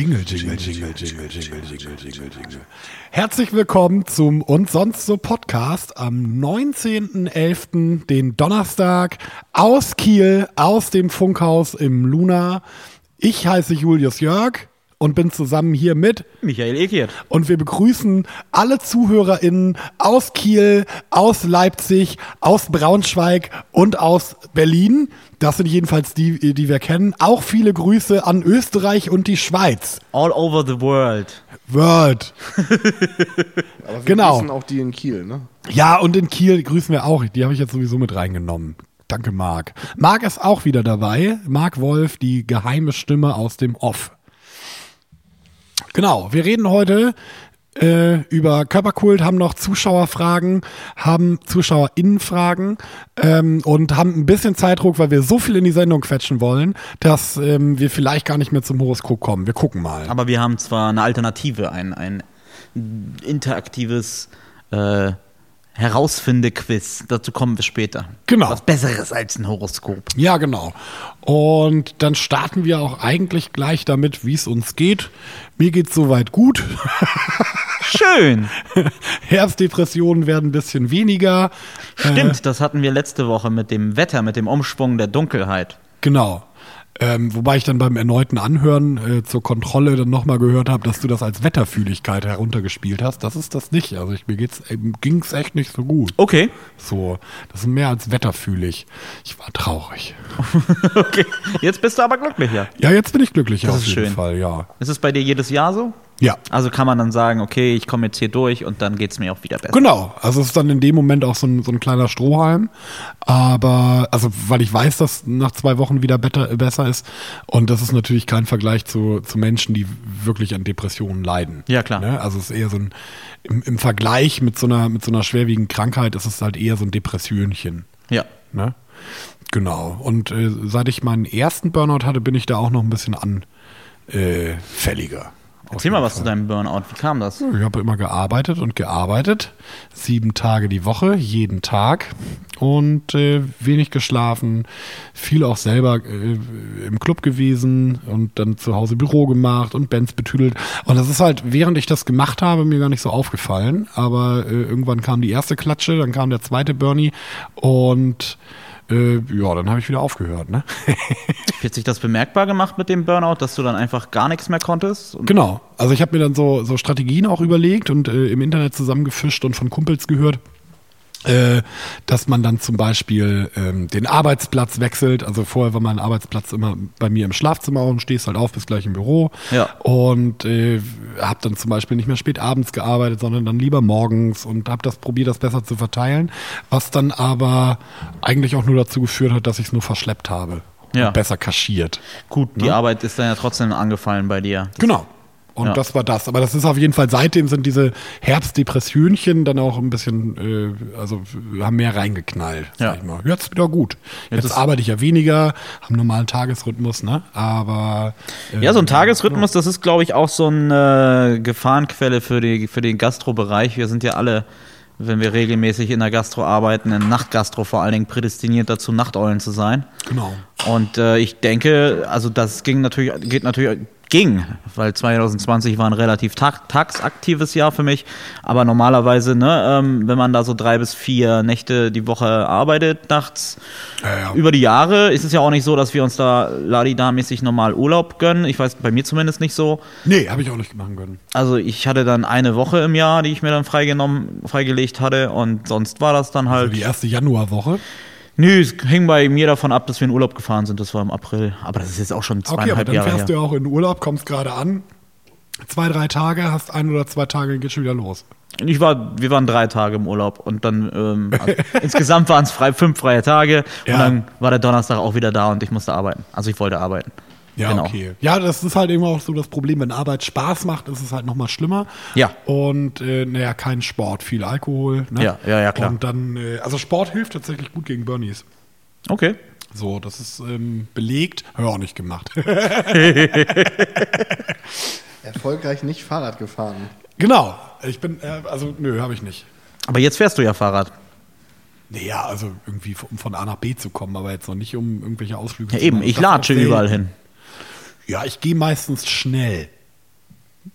Jingle, Jingle, Jingle, Jingle, Jingle, Jingle, Jingle, Jingle. Herzlich willkommen zum Und sonst so Podcast am 19.11., den Donnerstag, aus Kiel, aus dem Funkhaus im Luna. Ich heiße Julius Jörg und bin zusammen hier mit Michael Ekiert. und wir begrüßen alle ZuhörerInnen aus Kiel, aus Leipzig, aus Braunschweig und aus Berlin. Das sind jedenfalls die, die wir kennen. Auch viele Grüße an Österreich und die Schweiz. All over the world. Word. Aber wir Genau. grüßen auch die in Kiel, ne? Ja, und in Kiel grüßen wir auch. Die habe ich jetzt sowieso mit reingenommen. Danke, Marc. Marc ist auch wieder dabei. Marc Wolf, die geheime Stimme aus dem Off. Genau, wir reden heute äh, über Körperkult, haben noch Zuschauerfragen, haben ZuschauerInnenfragen ähm, und haben ein bisschen Zeitdruck, weil wir so viel in die Sendung quetschen wollen, dass ähm, wir vielleicht gar nicht mehr zum Horoskop kommen. Wir gucken mal. Aber wir haben zwar eine Alternative, ein, ein interaktives äh, Herausfinde-Quiz. Dazu kommen wir später. Genau. Was Besseres als ein Horoskop. Ja, genau. Und dann starten wir auch eigentlich gleich damit, wie es uns geht. Mir geht's soweit gut. Schön. Herbstdepressionen werden ein bisschen weniger. Stimmt, das hatten wir letzte Woche mit dem Wetter, mit dem Umschwung der Dunkelheit. Genau. Ähm, wobei ich dann beim erneuten Anhören äh, zur Kontrolle dann nochmal gehört habe, dass du das als Wetterfühligkeit heruntergespielt hast. Das ist das nicht. Also ich, mir geht's, ähm, ging's echt nicht so gut. Okay. So, das ist mehr als wetterfühlig. Ich war traurig. Okay. Jetzt bist du aber glücklicher. Ja, jetzt bin ich glücklicher Das auf ist jeden schön. Fall, ja. Ist es bei dir jedes Jahr so? Ja. Also kann man dann sagen, okay, ich komme jetzt hier durch und dann geht es mir auch wieder besser. Genau, also es ist dann in dem Moment auch so ein, so ein kleiner Strohhalm. Aber, also weil ich weiß, dass nach zwei Wochen wieder better, besser ist. Und das ist natürlich kein Vergleich zu, zu Menschen, die wirklich an Depressionen leiden. Ja, klar. Ne? Also es ist eher so ein, im, im Vergleich mit so, einer, mit so einer schwerwiegenden Krankheit ist es halt eher so ein Depressionchen. Ja. Ne? Genau. Und äh, seit ich meinen ersten Burnout hatte, bin ich da auch noch ein bisschen anfälliger. Erzähl mal was zu deinem Burnout. Wie kam das? Ich habe immer gearbeitet und gearbeitet. Sieben Tage die Woche, jeden Tag. Und äh, wenig geschlafen. Viel auch selber äh, im Club gewesen und dann zu Hause Büro gemacht und Bands betüdelt. Und das ist halt, während ich das gemacht habe, mir gar nicht so aufgefallen. Aber äh, irgendwann kam die erste Klatsche, dann kam der zweite Bernie. Und äh, ja, dann habe ich wieder aufgehört. Ne? Wird sich das bemerkbar gemacht mit dem Burnout, dass du dann einfach gar nichts mehr konntest? Genau. Also ich habe mir dann so, so Strategien auch überlegt und äh, im Internet zusammengefischt und von Kumpels gehört, äh, dass man dann zum Beispiel ähm, den Arbeitsplatz wechselt. Also vorher war mein Arbeitsplatz immer bei mir im Schlafzimmer und stehst halt auf bis gleich im Büro. Ja. Und äh, habe dann zum Beispiel nicht mehr spät abends gearbeitet, sondern dann lieber morgens und habe das probiert, das besser zu verteilen. Was dann aber eigentlich auch nur dazu geführt hat, dass ich es nur verschleppt habe. Ja. Und besser kaschiert. Gut, die Ne? Arbeit ist dann ja trotzdem angefallen bei dir. Das- Genau. Und Ja. das war das. Aber das ist auf jeden Fall, seitdem sind diese Herbstdepressionchen dann auch ein bisschen, äh, also haben mehr reingeknallt, Ja. sag ich mal. Jetzt wieder gut. Jetzt, ist- arbeite ich ja weniger, habe einen normalen Tagesrhythmus, ne? Aber äh, Ja, so ein Tagesrhythmus, das ist, glaube ich, auch so eine Gefahrenquelle für, die, für den Gastrobereich. Wir sind ja alle, wenn wir regelmäßig in der Gastro arbeiten, in Nachtgastro vor allen Dingen prädestiniert dazu, Nachteulen zu sein. Genau. Und äh, ich denke, also das ging natürlich, geht natürlich, ging, weil 2020 war ein relativ tag, tagsaktives Jahr für mich. Aber normalerweise, ne, ähm, wenn man da so drei bis vier Nächte die Woche arbeitet nachts, Ja, ja. über die Jahre ist es ja auch nicht so, dass wir uns da ladidamäßig normal Urlaub gönnen. Ich weiß, bei mir zumindest nicht so. Nee, habe ich auch nicht machen können. Also ich hatte dann eine Woche im Jahr, die ich mir dann freigenommen, freigelegt hatte und sonst war das dann Also halt. die erste Januarwoche. Nö, es hing bei mir davon ab, dass wir in Urlaub gefahren sind. Das war im April. Aber das ist jetzt auch schon Okay, aber zweieinhalb dann Jahre fährst her. du ja auch in Urlaub, kommst gerade an. Zwei, drei Tage, hast ein oder zwei Tage, geht schon wieder los. Ich war, wir waren drei Tage im Urlaub und dann ähm, also insgesamt waren es frei, fünf freie Tage Ja. und dann war der Donnerstag auch wieder da und ich musste arbeiten. Also ich wollte arbeiten. Ja, Genau. okay. Ja, das ist halt immer auch so das Problem, wenn Arbeit Spaß macht, ist es halt nochmal schlimmer. Ja. Und äh, naja, kein Sport, viel Alkohol. Ne? Ja, ja, ja, klar. Und dann, äh, also Sport hilft tatsächlich gut gegen Burnies. Okay. So, das ist ähm, belegt, habe ich auch nicht gemacht. Erfolgreich nicht Fahrrad gefahren. genau. Ich bin, äh, also nö, habe ich nicht. Aber jetzt fährst du ja Fahrrad. Naja, also irgendwie um von A nach B zu kommen, aber jetzt noch nicht um irgendwelche Ausflüge Ja, zu eben, machen. ich Das auch latsche überall hin. Ja, ich gehe meistens schnell.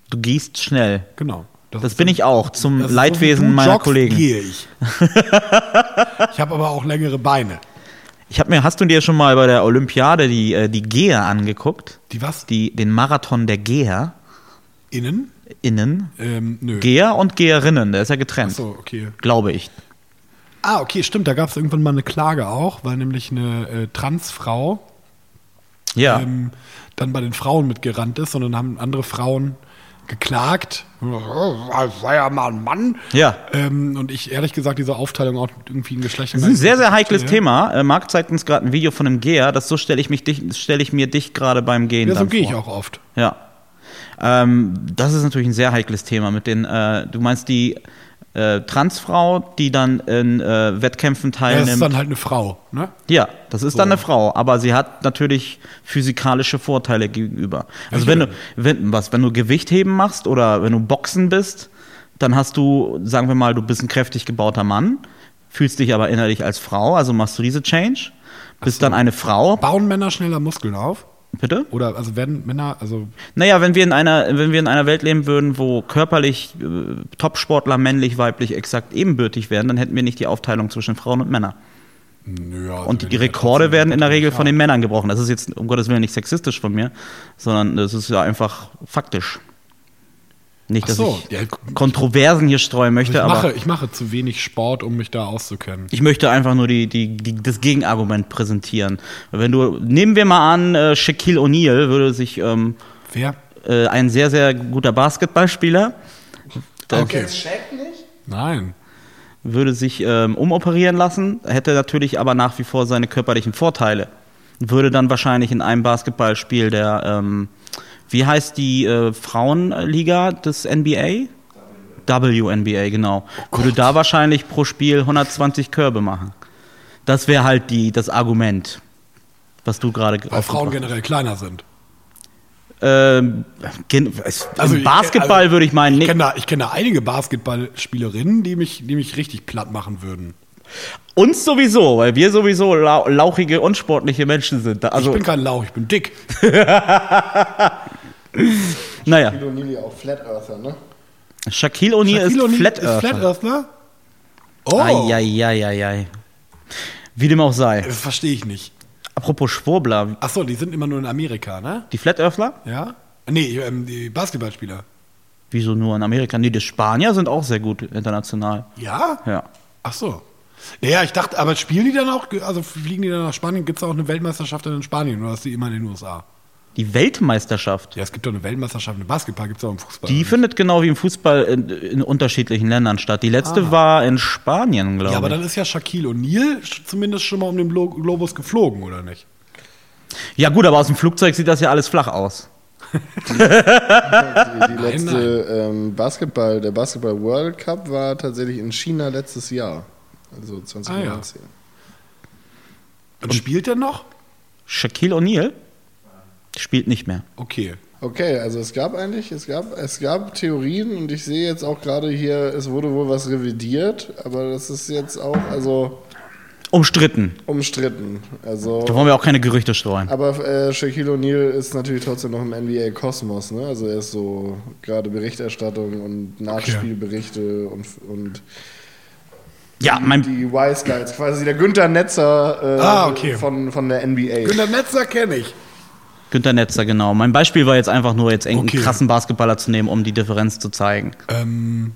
Du gehst schnell. Genau. Das ist bin so- ich auch, zum das Leidwesen so, meiner joggst, Kollegen. gehe ich. ich habe aber auch längere Beine. Ich habe mir, hast du dir schon mal bei der Olympiade die, äh, die Geher angeguckt? Die was? Die, den Marathon der Geher Innen? innen. Ähm, nö. Geher und Geherinnen, der ist ja getrennt. Achso, okay. Glaube ich. Ah, okay, stimmt. Da gab es irgendwann mal eine Klage auch, weil nämlich eine äh, Transfrau Ja. ähm, dann bei den Frauen mitgerannt ist und dann haben andere Frauen geklagt. Das war ja mal ein Mann. Ja. Ähm, und ich ehrlich gesagt diese Aufteilung auch irgendwie in Geschlechtern. Das ist ein sehr, sehr heikles verstehe. Thema. Äh, Marc zeigt uns gerade ein Video von einem Geher. Das so stelle ich, mich dich- stelle ich mir dich gerade beim Gehen Ja, so gehe ich auch oft. Ja. Ähm, das ist natürlich ein sehr heikles Thema. Mit den, äh, du meinst die äh, Transfrau, die dann in äh, Wettkämpfen Ja, das teilnimmt. ist dann halt eine Frau, ne? Ja, das ist So. dann eine Frau, aber sie hat natürlich physikalische Vorteile gegenüber. Also wenn du, wenn, was, wenn du Gewichtheben machst oder wenn du Boxen bist, dann hast du, sagen wir mal, du bist ein kräftig gebauter Mann, fühlst dich aber innerlich als Frau, also machst du diese Change, bist dann eine Frau, Bauen Männer schneller Muskeln auf? Bitte? Oder also werden Männer, also Naja, wenn wir in einer, wenn wir in einer Welt leben würden, wo körperlich äh, Topsportler männlich, weiblich exakt ebenbürtig wären, dann hätten wir nicht die Aufteilung zwischen Frauen und Männern. nö, also Und die Rekorde werden in der Regel von den. Männern gebrochen. Das ist jetzt um Gottes Willen nicht sexistisch von mir, sondern das ist ja einfach faktisch. Nicht, dass so, ich ja, Kontroversen hier streuen möchte, ich, mache, aber ich mache zu wenig Sport, um mich da auszukennen. ich möchte einfach nur die, die, die, das Gegenargument präsentieren. Wenn du, nehmen wir mal an, äh, Shaquille O'Neal würde sich ähm, Wer? äh, ein sehr, sehr guter Basketballspieler der Okay. Shaq nicht? Nein. würde sich ähm, umoperieren lassen, hätte natürlich aber nach wie vor seine körperlichen Vorteile. Würde dann wahrscheinlich in einem Basketballspiel der, ähm, wie heißt die äh, Frauenliga des NBA? WNBA, genau. würde da wahrscheinlich pro Spiel 120 Körbe machen. Das wäre halt die, das Argument, was du gerade Weil Frauen generell kleiner sind. ähm, Also Basketball also würde ich meinen, Ich kenne da, kenn da einige Basketballspielerinnen, die mich, die mich richtig platt machen würden. Uns sowieso, weil wir sowieso lau lauchige, unsportliche Menschen sind. Also, ich bin kein Lauch, ich bin dick. naja. Kilo Nili auch Flat Earther, ne? Shaquille O'Neal ist Shaquille O'Neal Flat ist Earther. Flat Earthler? Oh, Eieieiei. Wie dem auch sei. das verstehe ich nicht. Apropos Schwurbler, Ach so, die sind immer nur in Amerika, ne? die Flat Earthler? Ja? Nee, ähm, die Basketballspieler. Wieso nur in Amerika? Nee, die Spanier sind auch sehr gut international. Ja? Ja. Ach so. Naja, ich dachte, aber spielen die dann auch, also fliegen die dann nach Spanien? Gibt es auch eine Weltmeisterschaft dann in Spanien oder ist die immer in den USA? Die Weltmeisterschaft, Ja, es gibt doch eine Weltmeisterschaft im Basketball, gibt es auch im Fußball. die findet genau wie im Fußball in, in unterschiedlichen Ländern statt. Die letzte war in Spanien, glaube ja, aber ich. dann ist ja Shaquille O'Neal zumindest schon mal um den Glo Globus geflogen, oder nicht? Ja gut, aber aus dem Flugzeug sieht das ja alles flach aus. Die, die letzte Ähm, Basketball, der Basketball World Cup war tatsächlich in China letztes Jahr. Also 2019. Und, spielt der noch? Shaquille O'Neal spielt nicht mehr. Okay. Okay, also es gab eigentlich, es gab, es gab Theorien und ich sehe jetzt auch gerade hier, es wurde wohl was revidiert, aber das ist jetzt auch also Umstritten. umstritten. Also Da wollen wir auch keine Gerüchte streuen. Aber äh, Shaquille O'Neal ist natürlich trotzdem noch im NBA-Kosmos, ne? Also er ist so gerade Berichterstattung und Nachspielberichte und, und Ja, mein, die Wise Guys, quasi der Günther Netzer äh, Ah, okay. von, von der NBA. Günter Netzer kenne ich. Günter Netzer, genau. Mein Beispiel war jetzt einfach nur, jetzt irgendeinen Okay. krassen Basketballer zu nehmen, um die Differenz zu zeigen. Ähm,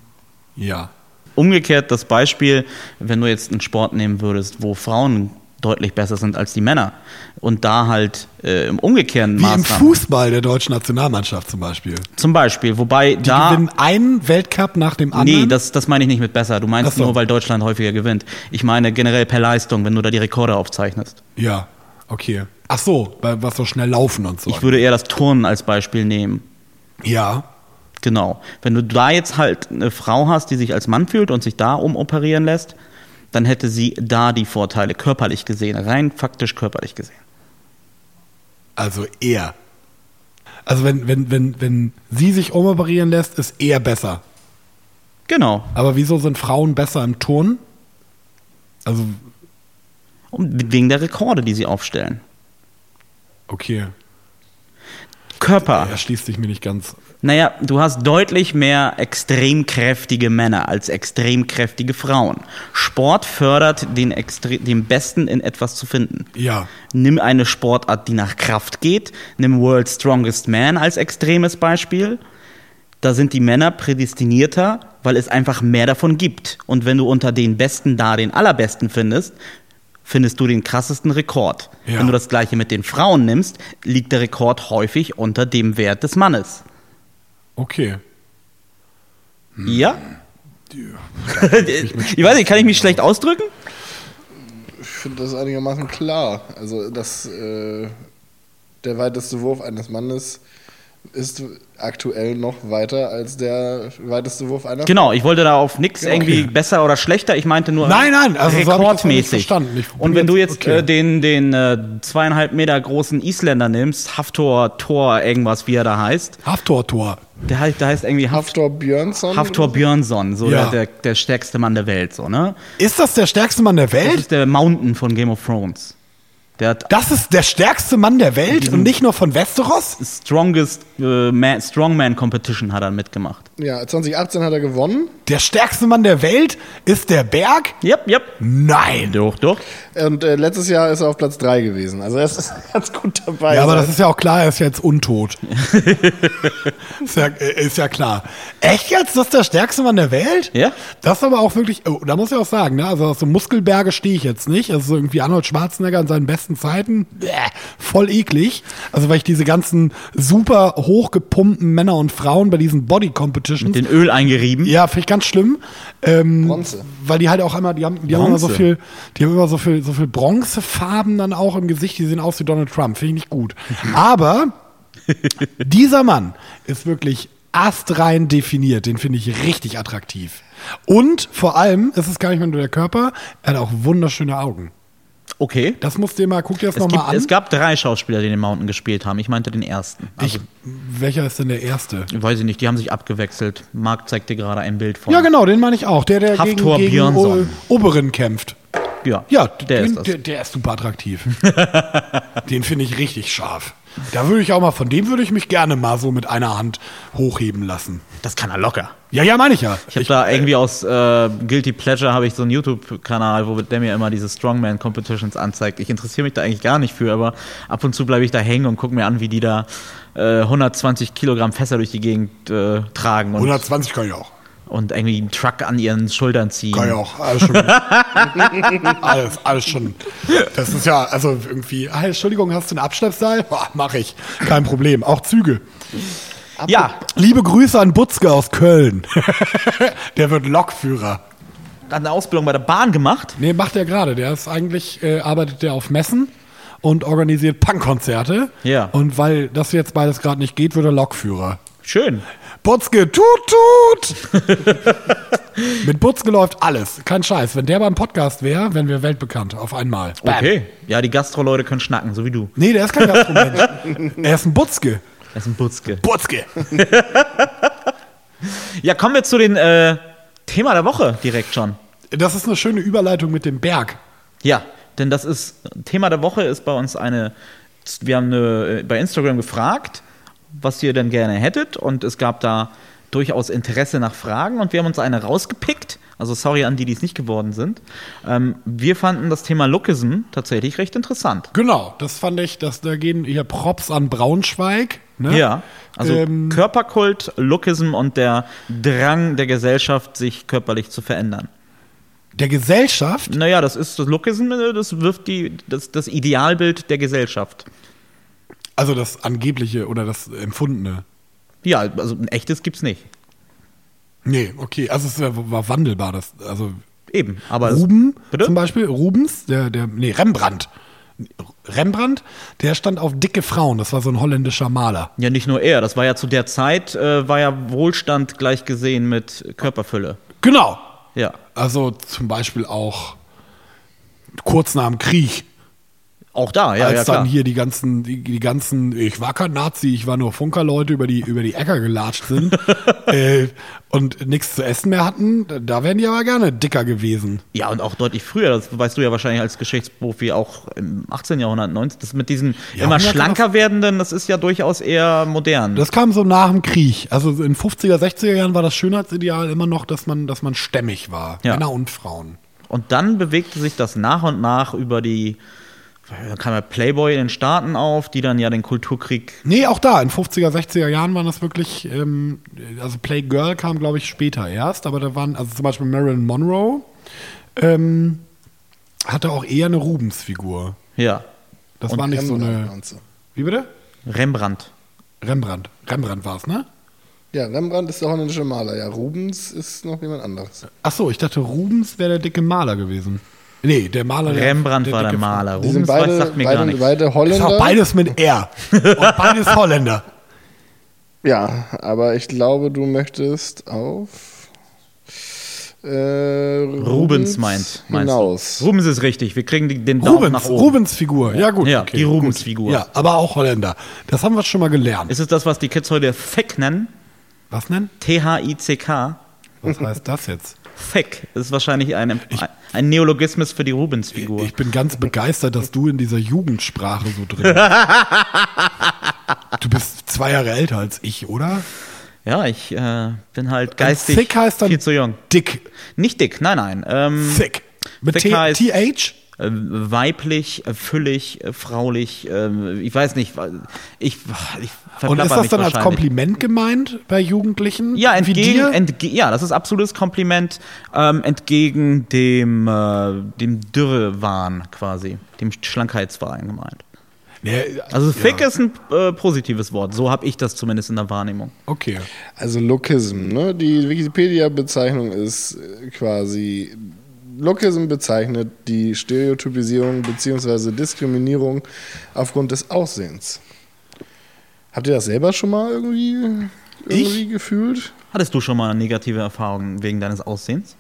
ja. Umgekehrt das Beispiel, wenn du jetzt einen Sport nehmen würdest, wo Frauen deutlich besser sind als die Männer und da halt äh, im umgekehrten Wie im Maßnahmen. Fußball der deutschen Nationalmannschaft zum Beispiel. Zum Beispiel, wobei Die da. gewinnen einen Weltcup nach dem anderen. Nee, das, das meine ich nicht mit besser. Du meinst so. nur, weil Deutschland häufiger gewinnt. Ich meine generell per Leistung, wenn du da die Rekorde aufzeichnest. Ja, okay. Ach so, bei was so schnell laufen und so. Ich würde eher das Turnen als Beispiel nehmen. ja. Genau. Wenn du da jetzt halt eine Frau hast, die sich als Mann fühlt und sich da umoperieren lässt, dann hätte sie da die Vorteile körperlich gesehen, rein faktisch körperlich gesehen. Also er. Also wenn, wenn, wenn, wenn sie sich umoperieren lässt, ist er besser. Genau. Aber wieso sind Frauen besser im Turnen? Also, Und wegen der Rekorde, die sie aufstellen. okay. Körper. erschließt sich mir nicht ganz. Naja, du hast deutlich mehr extrem kräftige Männer als extrem kräftige Frauen. Sport fördert den, Extre den Besten in etwas zu finden. Ja. Nimm eine Sportart, die nach Kraft geht. Nimm World's Strongest Man als extremes Beispiel. Da sind die Männer prädestinierter, weil es einfach mehr davon gibt. Und wenn du unter den Besten da den Allerbesten findest, findest du den krassesten Rekord. Ja. Wenn du das gleiche mit den Frauen nimmst, liegt der Rekord häufig unter dem Wert des Mannes. Okay. Ja? ich weiß nicht, kann ich mich schlecht ausdrücken? Ich finde das einigermaßen klar. Also, dass äh, der weiteste Wurf eines Mannes ist aktuell noch weiter als der weiteste Wurf einer Genau, ich wollte da auf nichts Ja, irgendwie okay. besser oder schlechter. Ich meinte nur Nein, nein, also so rekordmäßig. Ich Und wenn du jetzt okay. äh, den, den äh, zweieinhalb Meter großen Isländer nimmst, Haftor Tor, irgendwas, wie er da heißt, Haftor-Tor. Der, heißt- der heißt irgendwie Haft, Haftor Björnsson. Haftor Björnsson, so Ja. der, der, der stärkste Mann der Welt, so, ne? Ist das der stärkste Mann der Das Welt? ist der Mountain von Game of Thrones. Der hat Das ist der stärkste Mann der Welt und nicht nur von Westeros? Strongest äh, Man, Strongman Competition hat er mitgemacht. Ja, 2018 hat er gewonnen. Der stärkste Mann der Welt ist der Berg? Yep, yep. Nein. Doch, doch. Und äh, letztes Jahr ist er auf Platz 3 gewesen. Also er ist ganz gut dabei. Ja, aber das ist ja auch klar, er ist jetzt untot. ist, ja, äh, ist ja klar. Echt jetzt? Das ist der stärkste Mann der Welt? Ja. Das ist aber auch wirklich, oh, da muss ich auch sagen, ne? also so Muskelberge stehe ich jetzt nicht. Also so irgendwie Arnold Schwarzenegger in seinen besten Zeiten, bäh, voll eklig. Also weil ich diese ganzen super hochgepumpten Männer und Frauen bei diesen Body Competitions, Den Öl eingerieben. ja, finde ich ganz schlimm. Ähm, Bronze. Weil die halt auch einmal, die haben, die haben immer so viel, die haben immer so viel, so viel Bronzefarben dann auch im Gesicht, die sehen aus wie Donald Trump. Finde ich nicht gut. Aber dieser Mann ist wirklich astrein definiert. Den finde ich richtig attraktiv. Und vor allem, es ist gar nicht mehr nur der Körper, er hat auch wunderschöne Augen. Okay. Das musst du dir mal, guck dir das nochmal an. es gab drei Schauspieler, die den Mountain gespielt haben. Ich meinte den ersten. Also, ich, welcher ist denn der erste? weiß ich nicht, die haben sich abgewechselt. Marc zeigt dir gerade ein Bild von. Ja, genau, den meine ich auch. Der, der gegen, Hafthor gegen. O- Oberen kämpft. Ja, Ja, der den, ist. Der, der ist super attraktiv. den finde ich richtig scharf. Da würde ich auch mal, von dem würde ich mich gerne mal so mit einer Hand hochheben lassen. das kann er locker. Ja, ja, meine ich ja. Ich habe da irgendwie aus äh, Guilty Pleasure habe ich so einen YouTube-Kanal, wo der mir immer diese Strongman Competitions anzeigt. Ich interessiere mich da eigentlich gar nicht für, aber ab und zu bleibe ich da hängen und gucke mir an, wie die da äh, 120 Kilogramm Fässer durch die Gegend äh, tragen und, 120 kann ich auch. Und irgendwie einen Truck an ihren Schultern ziehen. Kann ich auch. Alles schon. alles, alles schon. Das ist ja, also irgendwie, ah, Entschuldigung, hast du einen Abschleppseil? Boah, mach ich. Kein Problem. Auch Züge. Ja, Liebe Grüße an Butzke aus Köln. der wird Lokführer. hat eine Ausbildung bei der Bahn gemacht. Nee, macht er gerade. Der ist eigentlich, äh, arbeitet der auf Messen und organisiert Punkkonzerte. Ja. Und weil das jetzt beides gerade nicht geht, wird er Lokführer. Schön. Butzke, tut, tut! Mit Butzke läuft alles. Kein Scheiß. Wenn der beim Podcast wäre, wären wir weltbekannt. Auf einmal. Bam. Okay. Ja, die Gastro-Leute können schnacken, so wie du. Nee, der ist kein Gastromensch. er ist ein Butzke. Das ist ein Butzke. Butzke. Ja, kommen wir zu den äh, Thema der Woche direkt schon. Das ist eine schöne Überleitung mit dem Berg. Ja, denn das ist Thema der Woche ist bei uns eine. Wir haben eine, äh, bei Instagram gefragt, was ihr denn gerne hättet, und es gab da durchaus Interesse nach Fragen und wir haben uns eine rausgepickt. Also sorry an die, die es nicht geworden sind. Ähm, wir fanden das Thema Lookism tatsächlich recht interessant. Genau, das fand ich, dass da gehen hier Props an Braunschweig. Ne? Ja, also Ähm, Körperkult, Lookism und der Drang der Gesellschaft, sich körperlich zu verändern. Der Gesellschaft. Naja, das ist das Lookism, das wirft die, das, das Idealbild der Gesellschaft. Also das angebliche oder das empfundene. Ja, also ein echtes gibt's nicht. Nee, okay. Also es war wandelbar. Das, also Eben, aber Ruben Bitte? zum Beispiel, Rubens, der, der, nee, Rembrandt. Rembrandt, der stand auf dicke Frauen. Das war so ein holländischer Maler. ja nicht nur er, das war ja zu der Zeit, äh, war ja Wohlstand gleich gesehen mit Körperfülle. Genau. Ja. Also zum Beispiel auch kurz nach dem Krieg. Auch da, ja, als ja, dann hier die ganzen, die, die ganzen, ich war kein Nazi, ich war nur Funkerleute über die, über die Äcker gelatscht sind äh, und nichts zu essen mehr hatten, da wären die aber gerne dicker gewesen. Ja, und auch deutlich früher, das weißt du ja wahrscheinlich als Geschichtsprofi auch im 18. Jahrhundert, 19. Das mit diesen Ja, immer 100 schlanker werdenden, das ist ja durchaus eher modern. Das kam so nach dem Krieg. Also in 50er, 60er Jahren war das Schönheitsideal immer noch, dass man, dass man stämmig war. Ja. Männer und Frauen. Und dann bewegte sich das nach und nach über die, da kam ja Playboy in den Staaten auf, die dann ja den Kulturkrieg Nee, auch da, in 50er, 60er Jahren waren das wirklich, ähm, also Playgirl kam, glaube ich, später erst, aber da waren, also zum Beispiel Marilyn Monroe ähm, hatte auch eher eine Rubens-Figur. Ja, Das Und war nicht so Rembrandt eine. meinst du? Wie bitte? Rembrandt. Rembrandt. Rembrandt war es, ne? Ja, Rembrandt ist der holländische Maler. Ja, Rubens ist noch jemand anderes. Ach so, ich dachte, Rubens wäre der dicke Maler gewesen. Nee, der Maler. der- Rembrandt war der Maler. Die sind Rubens weiß, beide, sagt mir gar beide, nichts. beide Ist Holländer. auch beides mit R. Und beides Holländer. Ja, aber ich glaube, du möchtest auf äh, Rubens meint, meinst hinaus. du. Rubens ist richtig. Wir kriegen die- den Daumen Rubens, nach oben. Rubens Figur. Ja, gut. Ja, okay, die gut. Rubens-Figur. Ja, aber auch Holländer. Das haben wir schon mal gelernt. Ist es das, was die Kids heute Thick nennen? Was nennen? T-H-I-C-K. Was heißt das jetzt? Thick ist wahrscheinlich ein, ein Neologismus für die Rubens-Figur. Ich bin ganz begeistert, dass du in dieser Jugendsprache so drin bist. Du bist zwei Jahre älter als ich, oder? Ja, ich äh, bin halt geistig Thick heißt dann viel zu jung. dick. Nicht dick, nein, nein. Ähm, Thick. Mit Thick T- heißt- TH? Äh, weiblich, äh, füllig, äh, fraulich, äh, ich weiß nicht, ich, ich Und ist das dann als. Kompliment gemeint bei Jugendlichen? Ja, entgegen, entge ja, das ist absolutes Kompliment ähm, entgegen dem, äh, dem Dürrewahn quasi, dem Schlankheitswahn gemeint. Nee, Also thick ja. ist ein äh, positives Wort, so habe ich das zumindest in der Wahrnehmung. Okay. Also Lookism, ne? Die Wikipedia-Bezeichnung ist quasi Lookism bezeichnet die Stereotypisierung bzw. Diskriminierung aufgrund des Aussehens. Habt ihr das selber schon mal irgendwie, irgendwie gefühlt? Hattest du schon mal negative Erfahrungen wegen deines Aussehens?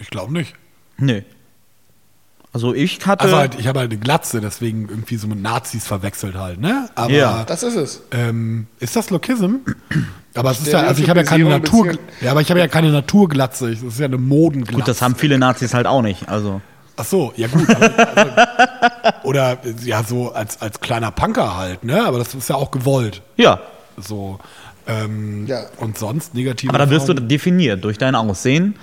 Ich glaube nicht. Nö. Also ich hatte. Also halt, ich habe halt eine Glatze, deswegen irgendwie so mit Nazis verwechselt halt, ne? Aber Ja. Das ist es. ähm, ist das Lokism? Aber es ist ja, also ich habe ja keine Natur, ja, aber ich habe ja keine Naturglatze. Es ist ja eine Modenglatze. gut, das haben viele Nazis halt auch nicht. Also Ach so, ja gut. Aber, also, oder ja so als als kleiner Punker halt, ne? Aber das ist ja auch gewollt. ja. So. Ähm, Ja. Und sonst negative. Aber da wirst du definiert durch dein Aussehen.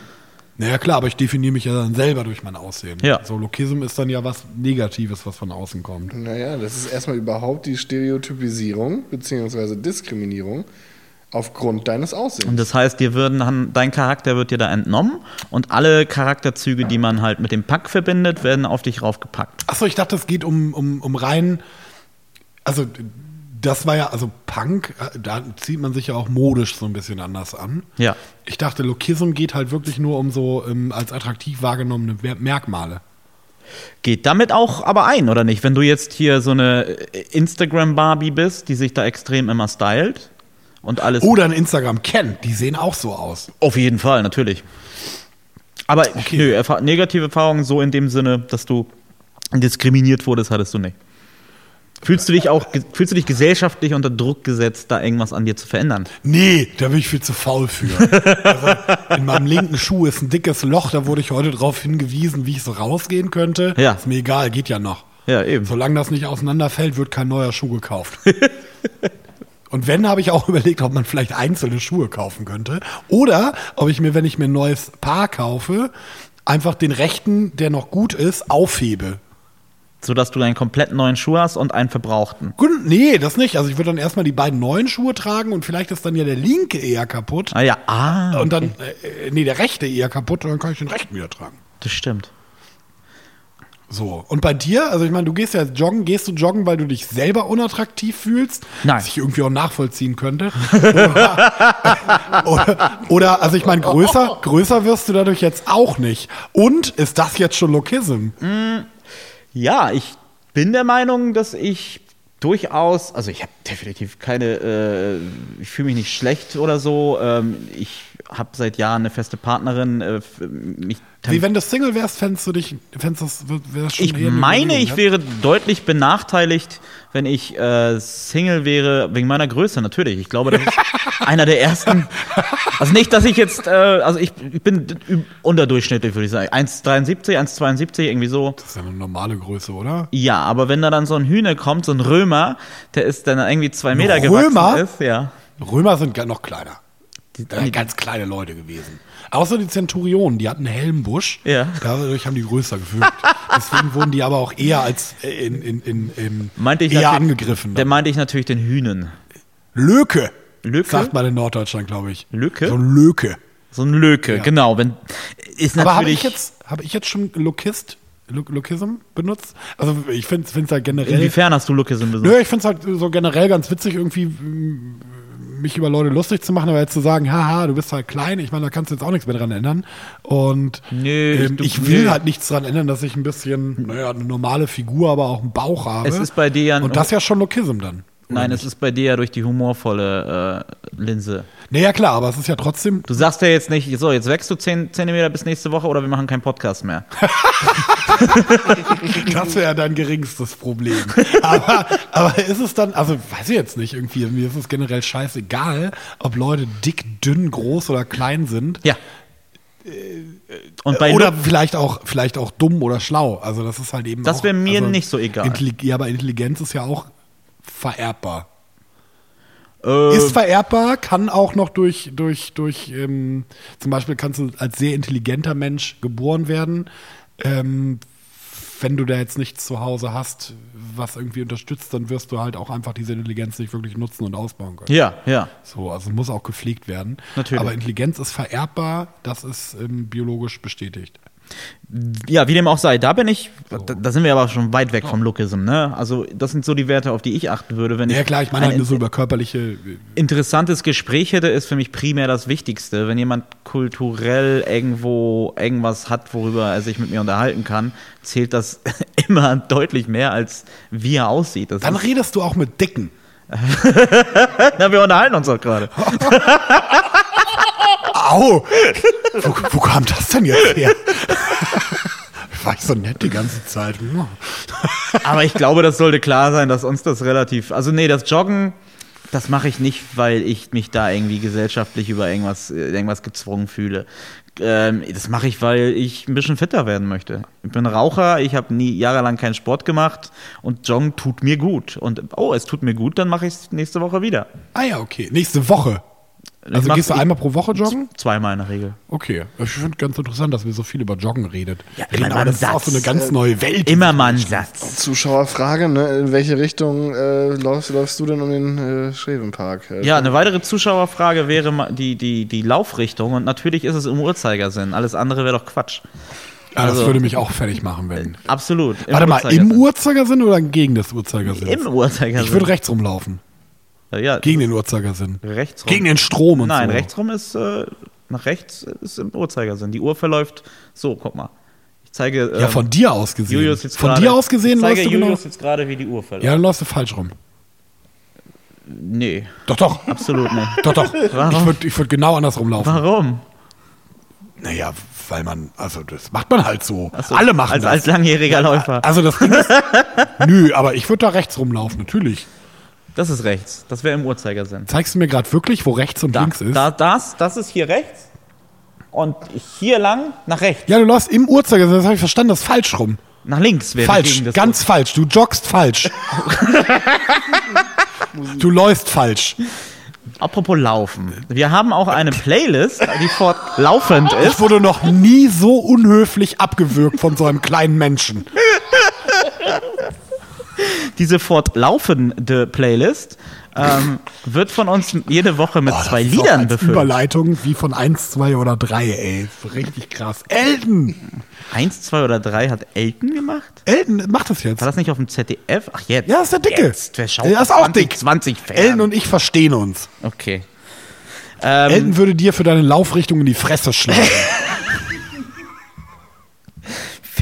Naja, klar, aber ich definiere mich ja dann selber durch mein Aussehen. Ja. So, Lokism ist dann ja was Negatives, was von außen kommt. Naja, das ist erstmal überhaupt die Stereotypisierung bzw. Diskriminierung aufgrund deines Und Aussehens. das heißt, dir würden dann, dein Charakter wird dir da entnommen und alle Charakterzüge, die man halt mit dem Pack verbindet, werden auf dich raufgepackt. Achso, ich dachte, es geht um, um, um rein. Also, das war ja, also Punk, äh, da zieht man sich ja auch modisch so ein bisschen anders an. Ja. Ich dachte, Lokism geht halt wirklich nur um so ähm, als attraktiv wahrgenommene Mer- Merkmale. Geht damit auch aber ein, oder nicht? Wenn du jetzt hier so eine Instagram-Barbie bist, die sich da extrem immer stylt und alles. Oder ein Instagram kennt, die sehen auch so aus. Auf jeden Fall, natürlich. Aber nö, erfa negative Erfahrungen so in dem Sinne, dass du diskriminiert wurdest, hattest du nicht. Fühlst du dich auch, fühlst du dich gesellschaftlich unter Druck gesetzt, da irgendwas an dir zu verändern? Nee, da bin ich viel zu faul für. also, in meinem linken Schuh ist ein dickes Loch, da wurde ich heute darauf hingewiesen, wie ich so rausgehen könnte. Ja. Ist mir egal, geht ja noch. Ja, eben. Solange das nicht auseinanderfällt, wird kein neuer Schuh gekauft. Und wenn, habe ich auch überlegt, ob man vielleicht einzelne Schuhe kaufen könnte. Oder ob ich mir, wenn ich mir ein neues Paar kaufe, einfach den rechten, der noch gut ist, aufhebe. Sodass du einen komplett neuen Schuh hast und einen verbrauchten. Gut, nee, das nicht. Also ich würde dann erstmal die beiden neuen Schuhe tragen und vielleicht ist dann ja der linke eher kaputt. Ah ja, ah. Und dann, äh, nee, der rechte eher kaputt und dann kann ich den rechten wieder tragen. Das stimmt. So. Und bei dir, also ich meine, du gehst ja joggen, gehst du joggen, weil du dich selber unattraktiv fühlst? Nein. Was ich irgendwie auch nachvollziehen könnte. Oder, oder, oder also ich meine, größer, größer wirst du dadurch jetzt auch nicht. Und ist das jetzt schon Lokism? Ja, ich bin der Meinung, dass ich durchaus, also ich habe definitiv keine, äh, ich fühle mich nicht schlecht oder so. Ähm, ich habe seit Jahren eine feste Partnerin. Äh, mich Wie wenn du Single wärst, fändest du dich, fändest das, wär das schon ich meine, ich ne? wäre deutlich benachteiligt, wenn ich äh, Single wäre, wegen meiner Größe natürlich. Ich glaube, das ist einer der ersten. Also nicht, dass ich jetzt, äh, also ich, ich bin unterdurchschnittlich, würde ich sagen. 1,73, 1,72, irgendwie so. Das ist ja eine normale Größe, oder? Ja, aber wenn da dann so ein Hühner kommt, so ein Römer, der ist dann irgendwie zwei Meter Römer? gewachsen ist, ja. Römer sind noch kleiner. Äh, ganz kleine Leute gewesen. Außer die Zenturionen, die hatten einen Helmbusch. Ja. Dadurch haben die größer gewirkt. Deswegen wurden die aber auch eher als äh, in, in, in, in Meinte eher angegriffen. Der meinte ich natürlich den Hühnen. Löke. Löke? Sagt man in Norddeutschland, glaube ich. Lücke? So ein Löke. So ein Löke, Ja. genau. Wenn, ist Aber habe ich jetzt, habe ich jetzt schon Lokist, Lo- Lokism benutzt? Also ich finde es halt generell. inwiefern hast du Lücke benutzt? Nö, ich finde es halt so generell ganz witzig, irgendwie mich über Leute lustig zu machen, aber jetzt zu sagen, haha, du bist halt klein, ich meine, da kannst du jetzt auch nichts mehr dran ändern. Und Nö, ähm, du- ich will nö. halt nichts dran ändern, dass ich ein bisschen, naja, eine normale Figur, aber auch einen Bauch habe. Es ist bei dir ja Und das ist ja schon Lokism dann. Nein, es ist bei dir ja durch die humorvolle äh, Linse. Naja, klar, aber es ist ja trotzdem. Du sagst ja jetzt nicht, so, jetzt wächst du 10 Zentimeter bis nächste Woche oder wir machen keinen Podcast mehr. Das wäre dein geringstes Problem. aber, aber ist es dann, also weiß ich jetzt nicht, irgendwie, mir ist es generell scheißegal, ob Leute dick, dünn, groß oder klein sind. Ja. Und bei oder vielleicht auch, vielleicht auch dumm oder schlau. Also das ist halt eben. Das auch- wär mir also nicht so egal. Ja, aber Intelligenz ist ja auch vererbbar. äh, Ist vererbbar, kann auch noch durch, durch, durch, ähm, zum Beispiel kannst du als sehr intelligenter Mensch geboren werden. Ähm, wenn du da jetzt nichts zu Hause hast, was irgendwie unterstützt, dann wirst du halt auch einfach diese Intelligenz nicht wirklich nutzen und ausbauen können. ja, ja. So, also muss auch gepflegt werden. Natürlich. Aber Intelligenz ist vererbbar, das ist ähm, biologisch bestätigt. Ja, wie dem auch sei, da bin ich, da, da sind wir aber schon weit weg vom Lookism, ne? Also, das sind so die Werte, auf die ich achten würde, wenn Ja ich klar, ich meine ein halt nur so über körperliche. äh, interessantes Gespräch hätte, ist für mich primär das Wichtigste. Wenn jemand kulturell irgendwo irgendwas hat, worüber er sich mit mir unterhalten kann, zählt das immer deutlich mehr, als wie er aussieht. Das Dann redest du auch mit Dicken. na, wir unterhalten uns doch gerade. Au! wo, wo kam das denn jetzt her? War ich so nett die ganze Zeit? Aber ich glaube, das sollte klar sein, dass uns das relativ. Also, nee, das Joggen, das mache ich nicht, weil ich mich da irgendwie gesellschaftlich über irgendwas, äh, irgendwas gezwungen fühle. Ähm, das mache ich, weil ich ein bisschen fitter werden möchte. Ich bin Raucher, ich habe nie jahrelang keinen Sport gemacht und Joggen tut mir gut. Und oh, es tut mir gut, dann mache ich es nächste Woche wieder. Ah ja, okay. Nächste Woche. Also mach- gehst du ich- einmal pro Woche joggen? Zweimal in der Regel. Okay. Ich finde ganz interessant, dass wir so viel über Joggen redet. Ja, reden, immer aber mal das ist einen auch so eine Satz. ganz neue Welt. Immer mal ein Satz. Zuschauerfrage, ne? In welche Richtung äh, läufst, läufst du denn um den äh, Schrevenpark? Äh, Ja, eine weitere Zuschauerfrage wäre die, die, die Laufrichtung und natürlich ist es im Uhrzeigersinn. Alles andere wäre doch Quatsch. Ja, das also- würde mich auch fertig machen, wenn. Absolut. Im Warte mal, im Uhrzeigersinn. Uhrzeigersinn oder gegen das Uhrzeigersinn? Im Uhrzeigersinn. Ich würde rechts rumlaufen. Ja, Gegen den Uhrzeigersinn. rechts rum. Gegen den Strom und Nein, so. rechts rum ist äh, nach rechts ist im Uhrzeigersinn. Die Uhr verläuft so, guck mal. Ich zeige Ja, ähm, von dir aus gesehen. Julius jetzt von gerade- dir aus gesehen ich zeige läufst du genau. Julius jetzt gerade, wie die Uhr verläuft. Ja, dann läufst du falsch rum. Nee, Doch, doch. absolut nicht. Doch, doch. Warum? Ich würde ich würd genau andersrum laufen. Warum? Naja, weil man, also das macht man halt so. So, Alle machen als, das. Als langjähriger Läufer. Also das Ding ist, nö, aber ich würde da rechts rumlaufen, natürlich. Das ist rechts. Das wäre im Uhrzeigersinn. Zeigst du mir gerade wirklich, wo rechts und Da, links ist? da, das, das ist hier rechts. Und hier lang nach rechts. Ja, du läufst im Uhrzeigersinn, das habe ich verstanden, das ist falsch rum. Nach links wäre Falsch, gegen das ganz falsch. Du joggst falsch. du läufst falsch. Apropos Laufen. Wir haben auch eine Playlist, die fortlaufend Ich ist. wurde noch nie so unhöflich abgewürgt von so einem kleinen Menschen. Diese fortlaufende Playlist ähm, wird von uns jede Woche mit Oh, zwei Liedern befüllt. Überleitung wie von 1, 2 oder 3, ey. Richtig krass. Elton! Eins, zwei oder drei hat Elton gemacht? Elton macht das jetzt. War das nicht auf dem ZDF? Ach, jetzt. Ja, ist der Dicke. Jetzt. Wer schaut Der ist auch dick. 20 fern. Elton und ich verstehen uns. Okay. Ähm, Elton würde dir für deine Laufrichtung in die Fresse schlagen.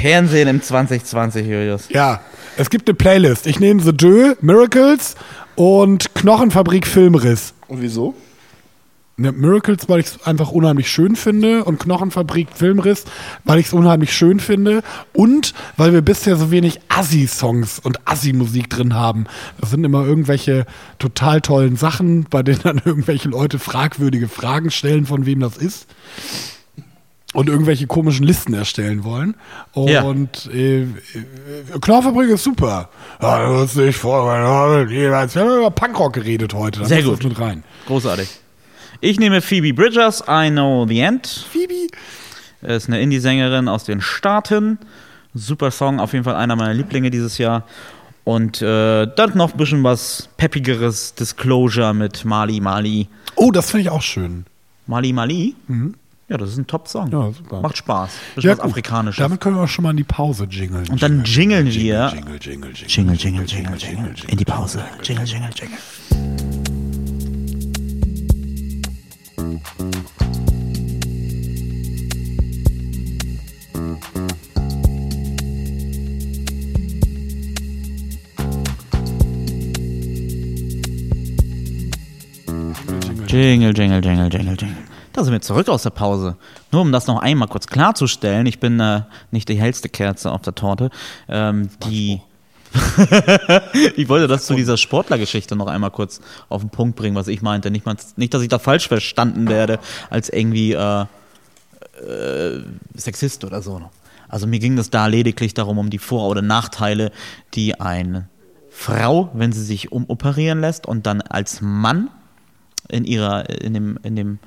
Fernsehen im 2020, Julius. ja, es gibt eine Playlist. Ich nehme The Deux, Miracles und Knochenfabrik Filmriss. Und wieso? Ne, Miracles, weil ich es einfach unheimlich schön finde und Knochenfabrik Filmriss, weil ich es unheimlich schön finde und weil wir bisher so wenig Assi-Songs und Assi-Musik drin haben. Das sind immer irgendwelche total tollen Sachen, bei denen dann irgendwelche Leute fragwürdige Fragen stellen, von wem das ist. Und irgendwelche komischen Listen erstellen wollen. Ja. Und äh, äh, Knochenfabrik ist super. Ja, das ist nicht vor. Wir haben über Punkrock geredet heute. Da Sehr gut. mit rein. Großartig. Ich nehme Phoebe Bridgers, I Know the End. Phoebe. Ist eine Indie-Sängerin aus den Staaten. Super Song, auf jeden Fall einer meiner Lieblinge dieses Jahr. Und äh, dann noch ein bisschen was peppigeres Disclosure mit Mali Mali. Oh, das finde ich auch schön. Mali Mali? Ja, das ist ein Top-Song. Ja, super. Macht Spaß. Bisschen was gut. Afrikanisches. Damit können wir auch schon mal in die Pause jingeln. Und dann jingeln wir. Jingle, jingle, jingle. Jingle, jingle, jingle, jingle. In die Pause. Jingle, jingle, jingle. Jingle, jingle, jingle, jingle, jingle. Da sind wir zurück aus der Pause. Nur um das noch einmal kurz klarzustellen, ich bin äh, nicht die hellste Kerze auf der Torte. Ähm, die ich wollte das zu dieser Sportlergeschichte noch einmal kurz auf den Punkt bringen, was ich meinte. Nicht, mal, nicht dass ich da falsch verstanden werde, als irgendwie äh, äh, Sexist oder so. Also mir ging es da lediglich darum, um die Vor- oder Nachteile, die eine Frau, wenn sie sich umoperieren lässt und dann als Mann in ihrer, in dem, in dem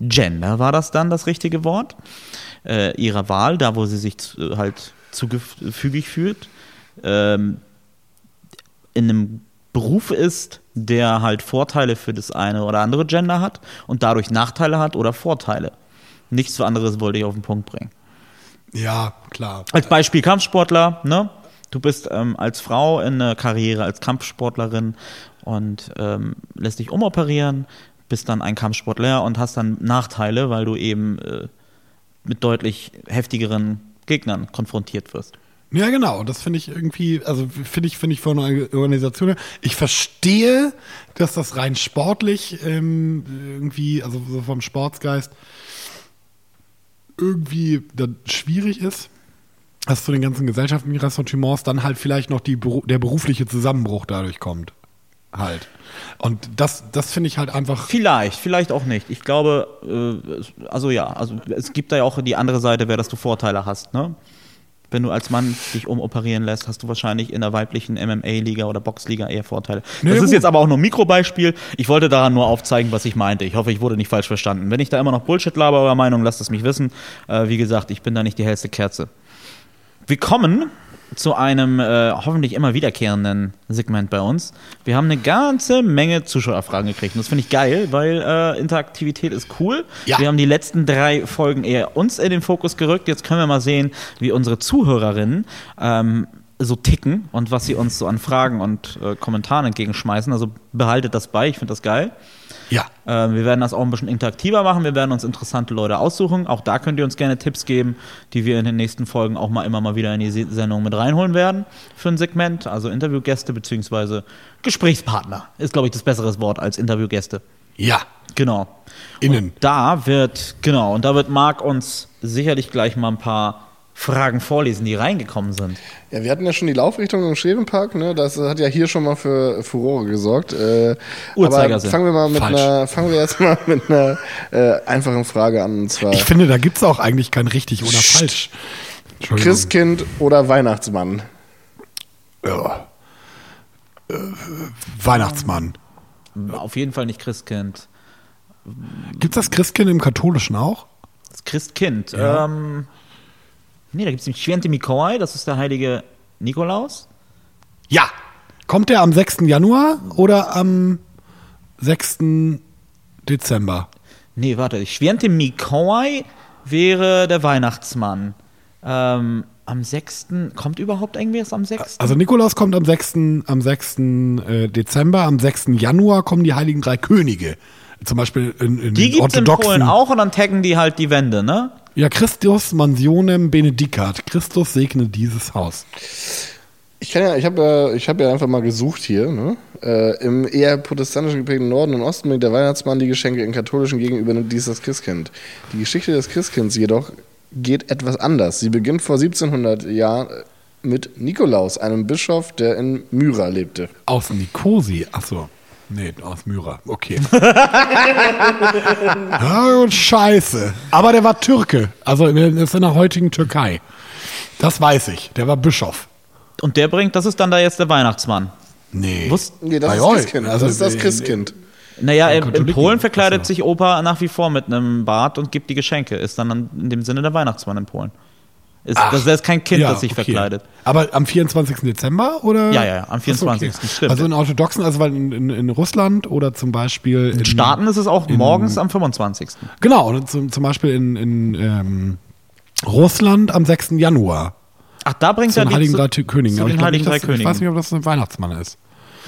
Gender war das dann das richtige Wort, äh, ihrer Wahl, da wo sie sich zu, halt zugefügig fühlt, ähm, in einem Beruf ist, der halt Vorteile für das eine oder andere Gender hat und dadurch Nachteile hat oder Vorteile. Nichts anderes wollte ich auf den Punkt bringen. Ja, klar. Als Beispiel Kampfsportler, ne? Du bist ähm, als Frau in einer Karriere als Kampfsportlerin und ähm, lässt dich umoperieren, bist dann ein Kampfsportler und hast dann Nachteile, weil du eben äh, mit deutlich heftigeren Gegnern konfrontiert wirst. Ja, genau. Das finde ich irgendwie, also finde ich, finde ich von einer Organisation. Ich verstehe, dass das rein sportlich ähm, irgendwie, also so vom Sportsgeist irgendwie dann schwierig ist. Dass zu den ganzen gesellschaftlichen Ressentiments dann halt vielleicht noch die, der berufliche Zusammenbruch dadurch kommt. Halt. Und das, das finde ich halt einfach. Vielleicht, vielleicht auch nicht. Ich glaube, äh, also ja, also es gibt da ja auch die andere Seite, wer dass du Vorteile hast, ne? Wenn du als Mann dich umoperieren lässt, hast du wahrscheinlich in der weiblichen MMA-Liga oder Boxliga eher Vorteile. Nee, das ist gut. jetzt aber auch nur ein Mikrobeispiel. Ich wollte daran nur aufzeigen, was ich meinte. Ich hoffe, ich wurde nicht falsch verstanden. Wenn ich da immer noch Bullshit laber eurer Meinung, lasst es mich wissen. Äh, wie gesagt, ich bin da nicht die hellste Kerze. Wir kommen zu einem äh, hoffentlich immer wiederkehrenden Segment bei uns. Wir haben eine ganze Menge Zuschauerfragen gekriegt. Und das finde ich geil, weil äh, Interaktivität ist cool. Ja. Wir haben die letzten drei Folgen eher uns in den Fokus gerückt. Jetzt können wir mal sehen, wie unsere Zuhörerinnen ähm, so ticken und was sie uns so an Fragen und äh, Kommentaren entgegenschmeißen. Also behaltet das bei, ich finde das geil. Ja. Äh, wir werden das auch ein bisschen interaktiver machen. Wir werden uns interessante Leute aussuchen. Auch da könnt ihr uns gerne Tipps geben, die wir in den nächsten Folgen auch mal immer mal wieder in die Se- Sendung mit reinholen werden für ein Segment. Also Interviewgäste beziehungsweise Gesprächspartner ist, glaube ich, das bessere Wort als Interviewgäste. Ja. Genau. Innen. Da wird, genau, und da wird Marc uns sicherlich gleich mal ein paar Fragen vorlesen, die reingekommen sind. Ja, wir hatten ja schon die Laufrichtung im Schevenpark, ne? Das hat ja hier schon mal für Furore gesorgt. Äh, aber Uhrzeigersinn. fangen wir mal mit Falsch. einer, fangen wir jetzt mal mit einer äh, einfachen Frage an. Und zwar Ich finde, da gibt es auch eigentlich kein richtig oder falsch. Entschuldigung. Christkind oder Weihnachtsmann? Ja. Äh, Weihnachtsmann. Auf jeden Fall nicht Christkind. Gibt es das Christkind im Katholischen auch? Das Christkind. Ja. Ähm, nee, da gibt es den Święty Mikołaj, das ist der heilige Nikolaus. Ja. Kommt der am 6. Januar oder am 6. Dezember? Nee, warte, Święty Mikołaj wäre der Weihnachtsmann. Ähm, am 6. kommt überhaupt irgendwas am 6.? Also Nikolaus kommt am 6. Am 6. äh, Dezember, am 6. Januar kommen die Heiligen Drei Könige. Zum Beispiel in, in die den gibt es in Polen orthodoxen. auch und dann taggen die halt die Wände, ne? Ja, Christus mansionem benedicat. Christus segne dieses Haus. Ich kann ja, ich habe ja, ich habe ja einfach mal gesucht hier. Ne? Äh, Im eher protestantisch geprägten Norden und Osten bringt der Weihnachtsmann die Geschenke in katholischen gegenüber dies das Christkind. Die Geschichte des Christkinds jedoch geht etwas anders. Sie beginnt vor 1700 Jahren mit Nikolaus, einem Bischof, der in Myra lebte. Aus Nikosi. Achso. Nee, aus Myra. Okay. ja, und scheiße. Aber der war Türke. Also der ist in der heutigen Türkei. Das weiß ich. Der war Bischof. Und der bringt, das ist dann da jetzt der Weihnachtsmann. Nee. Wusst- Nee, das Bei ist euch. Christkind. Also, das ist das äh, Christkind. Naja, in, in. Polen verkleidet sich Opa nach wie vor mit einem Bart und gibt die Geschenke. Ist dann an- in dem Sinne der Weihnachtsmann in Polen. Ist, Ach, das ist kein Kind, Ja, das sich okay. verkleidet. Aber am 24. Dezember oder? Ja, ja, ja, am Ach so, 24. stimmt. Also in orthodoxen, also weil in, in, in Russland oder zum Beispiel in In Staaten ist es auch morgens am 25. Genau, und zum, zum Beispiel in, in ähm, Russland am 6. Januar. Ach, da bringt er die Heiligen zu- Drei Königen. zu ich, den glaub Heiligen nicht, Drei dass, ich weiß Königen. nicht, ob das ein Weihnachtsmann ist.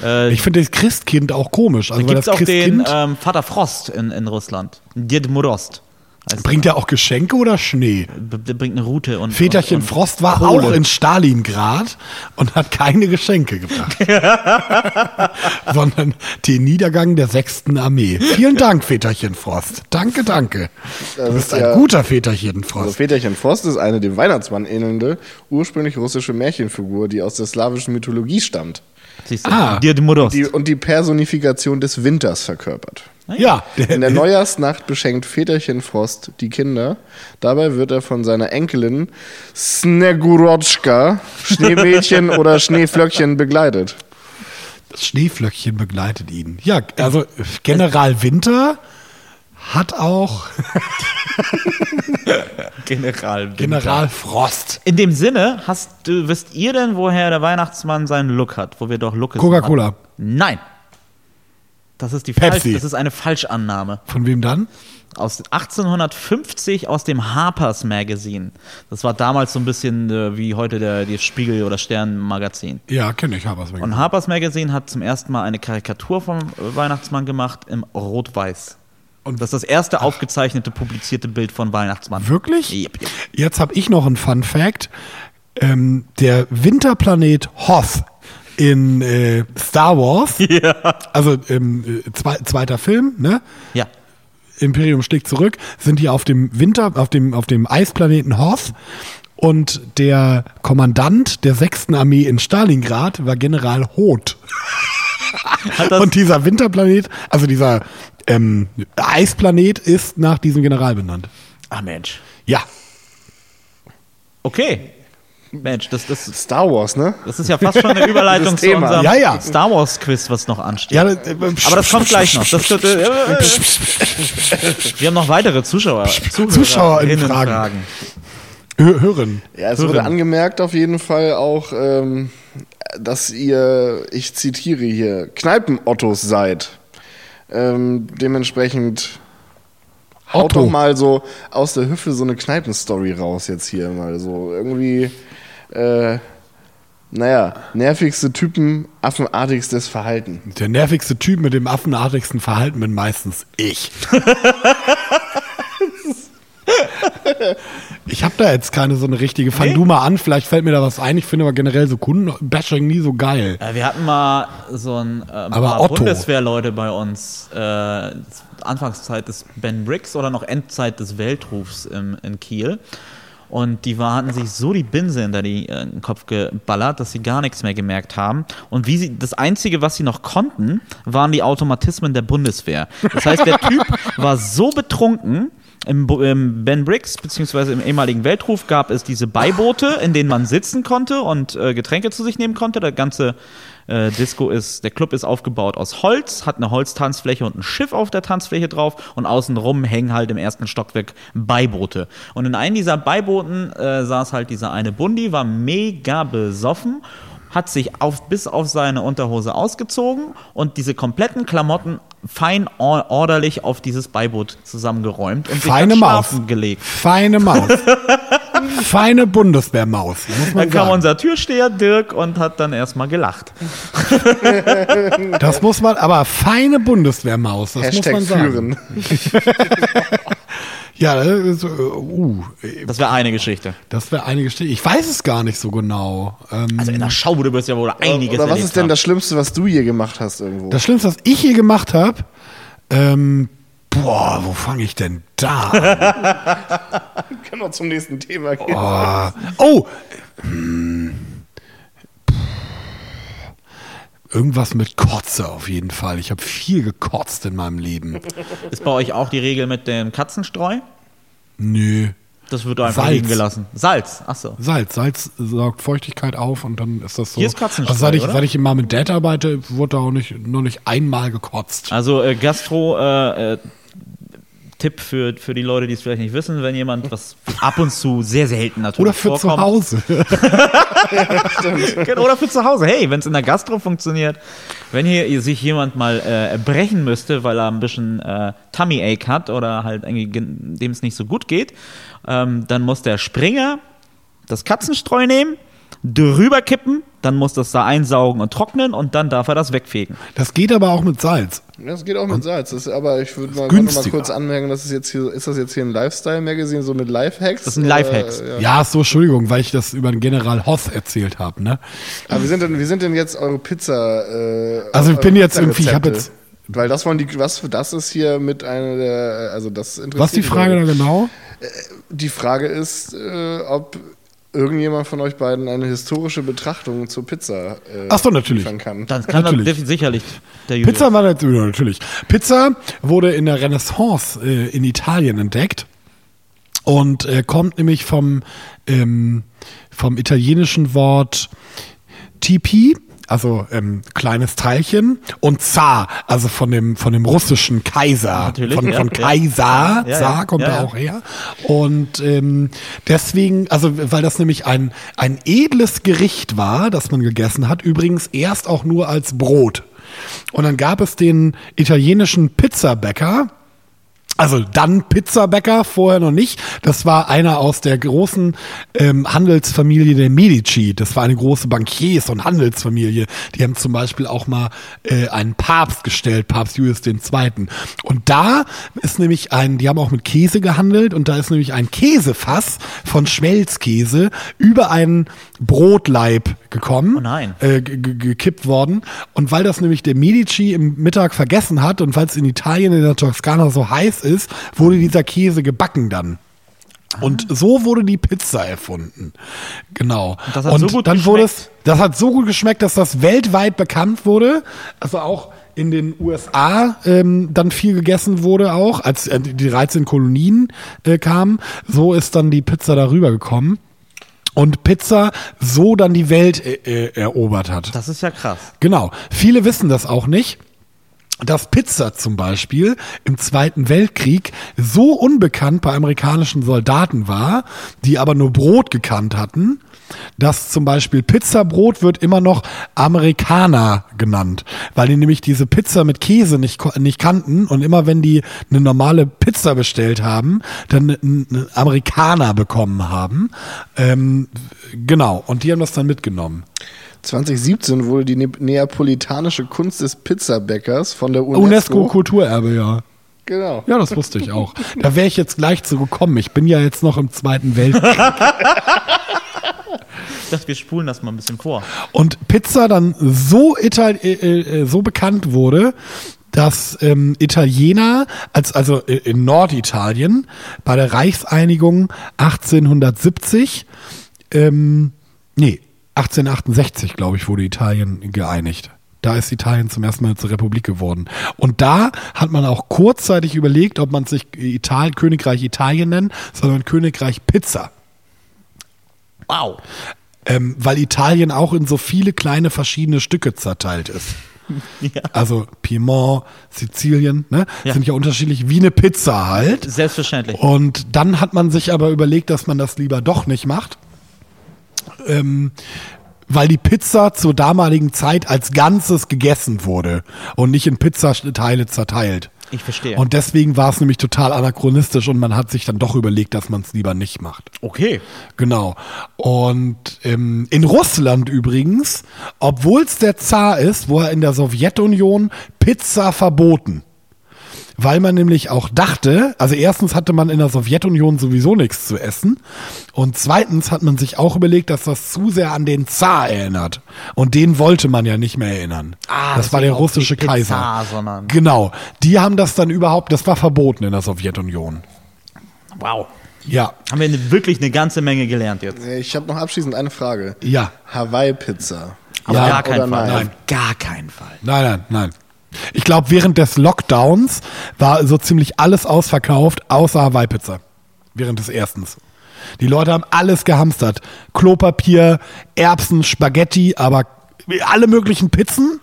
Äh, Ich finde das Christkind auch komisch. Also weil Gibt es auch den ähm, Vater Frost in, in Russland. Ded Morost. Heißt bringt ja auch Geschenke oder Schnee. der. Bringt eine Route und. Väterchen und, und Frost war Kohle. auch in Stalingrad und hat keine Geschenke gebracht. sondern den Niedergang der 6. Armee. Vielen Dank, Väterchen Frost. Danke, danke. Du bist ist ein ja- guter Väterchen Also Frost. Väterchen Frost ist eine dem Weihnachtsmann ähnelnde, ursprünglich russische Märchenfigur, die aus der slawischen Mythologie stammt. Siehst du? Ah. Die, und die Personifikation des Winters verkörpert. Ja, In der Neujahrsnacht beschenkt Väterchen Frost die Kinder. Dabei wird er von seiner Enkelin Sneguroczka, Schneemädchen oder Schneeflöckchen begleitet. Das Schneeflöckchen begleitet ihn. Ja, also General Winter hat auch General. Winter. General Frost. In dem Sinne, hast du, wisst ihr denn, woher der Weihnachtsmann seinen Look hat? Wo wir doch Look Coca-Cola. Nein. Das ist die Pepsi. Falsch, das ist eine Falschannahme. Von wem dann? Aus 1850 aus dem Harper's Magazine. Das war damals so ein bisschen äh, wie heute der, der Spiegel oder Stern Magazin. Ja, kenne ich, aber es Und Harper's Magazine hat zum ersten Mal eine Karikatur vom äh, Weihnachtsmann gemacht im Rot-Weiß. Und das ist das erste aufgezeichnete, publizierte Bild von Weihnachtsmann. Wirklich? Yep, yep. Jetzt habe ich noch einen Fun Fact. Ähm, der Winterplanet Hoth in äh, Star Wars, also ähm, äh, zwei, zweiter Film, ne? Ja. Imperium schlägt zurück, sind die auf dem Winter, auf dem, auf dem Eisplaneten Hoth. Und der Kommandant der 6. Armee in Stalingrad war General Hoth. Und dieser Winterplanet, also dieser ähm, Eisplanet ist nach diesem General benannt. ah, Mensch. Ja. Okay. Mensch, das, das, Star Wars, ne? das ist ja fast schon eine Überleitung zu Thema. unserem Ja, ja. Star Wars Quiz, was noch ansteht. ja äh, Aber das kommt gleich noch. Das, äh, wir haben noch weitere Zuschauer. Zuschauerinnenfragen. Hö- Hören. Ja, es wurde angemerkt auf jeden Fall auch, ähm, dass ihr, ich zitiere hier, Kneipenottos seid. Ähm, dementsprechend haut Otto. doch mal so aus der Hüfte so eine Kneipenstory raus jetzt hier mal so. Irgendwie, äh, naja, nervigste Typen, affenartigstes Verhalten. Der nervigste Typ mit dem affenartigsten Verhalten bin meistens ich. ich habe da jetzt keine so eine richtige. Fang Nee? du mal an, vielleicht fällt mir da was ein. Ich finde aber generell so Kundenbashing nie so geil. Wir hatten mal so ein äh, ein Aber paar Otto. Bundeswehrleute bei uns, äh, Anfangszeit des Ben Briggs oder noch Endzeit des Weltrufs im, in Kiel. Und die war, hatten sich so die Binse hinter die, äh, den Kopf geballert, dass sie gar nichts mehr gemerkt haben. Und wie sie, das Einzige, was sie noch konnten, waren die Automatismen der Bundeswehr. Das heißt, der Typ war so betrunken, im, im Ben Briggs, beziehungsweise im ehemaligen Weltruf, gab es diese Beiboote, in denen man sitzen konnte und äh, Getränke zu sich nehmen konnte. Der ganze äh, Disco ist, der Club ist aufgebaut aus Holz, hat eine Holztanzfläche und ein Schiff auf der Tanzfläche drauf und außenrum hängen halt im ersten Stockwerk Beiboote. Und in einem dieser Beibooten äh, saß halt dieser eine Bundi, war mega besoffen hat sich auf, bis auf seine Unterhose ausgezogen und diese kompletten Klamotten fein or orderlich auf dieses Beiboot zusammengeräumt und Feine sich dann Maus. schlafen gelegt. Feine Maus. Feine Bundeswehrmaus, muss man Dann kam unser Türsteher Dirk und hat dann erstmal gelacht. Das muss man, aber feine Bundeswehrmaus, das Hashtag muss man sagen. führen. Ja, so, äh, uh, äh, Das wäre eine Geschichte. das wäre eine Geschichte. Ich weiß es gar nicht so genau. Ähm, Also in der Schaubude wirst du ja wohl einiges Oder was ist denn das Schlimmste, was du je gemacht hast irgendwo? das Schlimmste, was ich hier gemacht habe, ähm, boah, wo fange ich denn da an? können wir zum nächsten Thema gehen. Oh, oh hm. irgendwas mit Kotze auf jeden Fall. Ich habe viel gekotzt in meinem Leben. Ist bei euch auch die Regel mit dem Katzenstreu? Nö. Das wird einfach Salz. liegen gelassen. Salz, achso. Salz. Salz saugt Feuchtigkeit auf und dann ist das so. Hier ist Katzenstreu, also seit ich, oder? seit ich immer mit Dad arbeite, wurde da auch nicht, noch nicht einmal gekotzt. Also äh, Gastro, äh, äh, Tipp für, für die Leute, die es vielleicht nicht wissen, wenn jemand was ab und zu sehr selten natürlich Oder für zu vorkommt. Hause. Genau, Oder für zu Hause. Hey, wenn es in der Gastro funktioniert, wenn hier sich jemand mal äh, brechen müsste, weil er ein bisschen äh, Tummy Ache hat oder halt dem es nicht so gut geht, ähm, dann muss der Springer das Katzenstreu nehmen, drüber kippen, dann muss das da einsaugen und trocknen und dann darf er das wegfegen. Das geht aber auch mit Salz. Das geht auch mit Salz. Das ist, aber ich würde mal, mal kurz anmerken, das ist jetzt hier, ist das jetzt hier ein Lifestyle-Magazin, so mit Lifehacks? Das sind Lifehacks. Oder, ja. Ja, so, Entschuldigung, weil ich das über den General Hoss erzählt habe, ne? Aber wie sind denn, wie sind denn jetzt eure Pizza? Äh, Also ich eure bin jetzt irgendwie- ich hab Pizzarezepte? jetzt- Weil das wollen die, was das ist hier mit einer der, also das interessiert Was ist die Frage da genau? Die Frage ist, äh, ob irgendjemand von euch beiden eine historische Betrachtung zur Pizza äh, Ach so, natürlich. liefern kann. Dann kann Natürlich. das sicherlich der Julius. Pizza war natürlich. Pizza wurde in der Renaissance äh, in Italien entdeckt und äh, kommt nämlich vom, ähm, vom italienischen Wort Tipi, also ähm, kleines Teilchen, und Zar, also von dem, von dem russischen Kaiser. Natürlich, von, ja, von ja. Kaiser, Ja, Zar kommt da auch her. Und ähm, deswegen, also weil das nämlich ein, ein edles Gericht war, das man gegessen hat, übrigens erst auch nur als Brot. Und dann gab es den italienischen Pizzabäcker, also dann Pizzabäcker, vorher noch nicht. Das war einer aus der großen ähm, Handelsfamilie der Medici. Das war eine große Bankiers- und Handelsfamilie. Die haben zum Beispiel auch mal äh, einen Papst gestellt, Papst Julius II. Und da ist nämlich ein, die haben auch mit Käse gehandelt und da ist nämlich ein Käsefass von Schmelzkäse über einen Brotleib gekommen Oh nein. äh, ge- ge- gekippt worden. Und weil das nämlich der Medici im Mittag vergessen hat und weil es in Italien in der Toskana so heiß ist, wurde dieser Käse gebacken dann. Und so wurde die Pizza erfunden. Genau. Und das hat so gut dann wurde es, geschmeckt? das hat so gut geschmeckt, dass das weltweit bekannt wurde. Also auch in den USA ähm, dann viel gegessen wurde auch, als äh, die 13 Kolonien äh, kamen. So ist dann die Pizza darüber gekommen. Und Pizza so dann die Welt äh, äh, erobert hat. Das ist ja krass. Genau. Viele wissen das auch nicht. Dass Pizza zum Beispiel im Zweiten Weltkrieg so unbekannt bei amerikanischen Soldaten war, die aber nur Brot gekannt hatten, dass zum Beispiel Pizzabrot wird immer noch Amerikaner genannt, weil die nämlich diese Pizza mit Käse nicht, nicht kannten und immer wenn die eine normale Pizza bestellt haben, dann einen Amerikaner bekommen haben. Ähm, genau, und die haben das dann mitgenommen. 2017 wurde die ne neapolitanische Kunst des Pizzabäckers von der UNESCO, UNESCO Kulturerbe, ja. genau. Ja, das wusste ich auch. Da wäre ich jetzt gleich zu gekommen. Ich bin ja jetzt noch im Zweiten Weltkrieg. Ich dachte, wir spulen das mal ein bisschen vor. Und Pizza dann so, Ital äh, äh, so bekannt wurde, dass ähm, Italiener, als, also äh, in Norditalien, bei der Reichseinigung 1870, ähm, nee, 1868, glaube ich, wurde Italien geeinigt. Da ist Italien zum ersten Mal zur Republik geworden. Und da hat man auch kurzzeitig überlegt, ob man sich Italien, Königreich Italien nennt, sondern Königreich Pizza. Wow. Ähm, weil Italien auch in so viele kleine verschiedene Stücke zerteilt ist. Ja. Also Piemont, Sizilien, ne? Ja. Sind ja unterschiedlich wie eine Pizza halt. Selbstverständlich. Und dann hat man sich aber überlegt, dass man das lieber doch nicht macht. Ähm, weil die Pizza zur damaligen Zeit als Ganzes gegessen wurde und nicht in Pizzateile zerteilt. Ich verstehe. Und deswegen war es nämlich total anachronistisch und man hat sich dann doch überlegt, dass man es lieber nicht macht. okay. Genau. Und ähm, in Russland übrigens, obwohl es der Zar ist, wo er in der Sowjetunion Pizza verboten. Weil man nämlich auch dachte, also erstens hatte man in der Sowjetunion sowieso nichts zu essen und zweitens hat man sich auch überlegt, dass das zu sehr an den Zar erinnert und den wollte man ja nicht mehr erinnern. Ah, das war der russische nicht Kaiser. Pizza, sondern- Genau, die haben das dann überhaupt, das war verboten in der Sowjetunion. Wow. Ja, Haben wir wirklich eine ganze Menge gelernt jetzt. Ich habe noch abschließend eine Frage. ja. Hawaii-Pizza. Auf Ja, gar keinen Fall. nein? Auf gar keinen Fall. Nein, nein, nein. Ich glaube, während des Lockdowns war so ziemlich alles ausverkauft, außer Hawaii-Pizza. Während des erstens. Die Leute haben alles gehamstert. Klopapier, Erbsen, Spaghetti, aber alle möglichen Pizzen,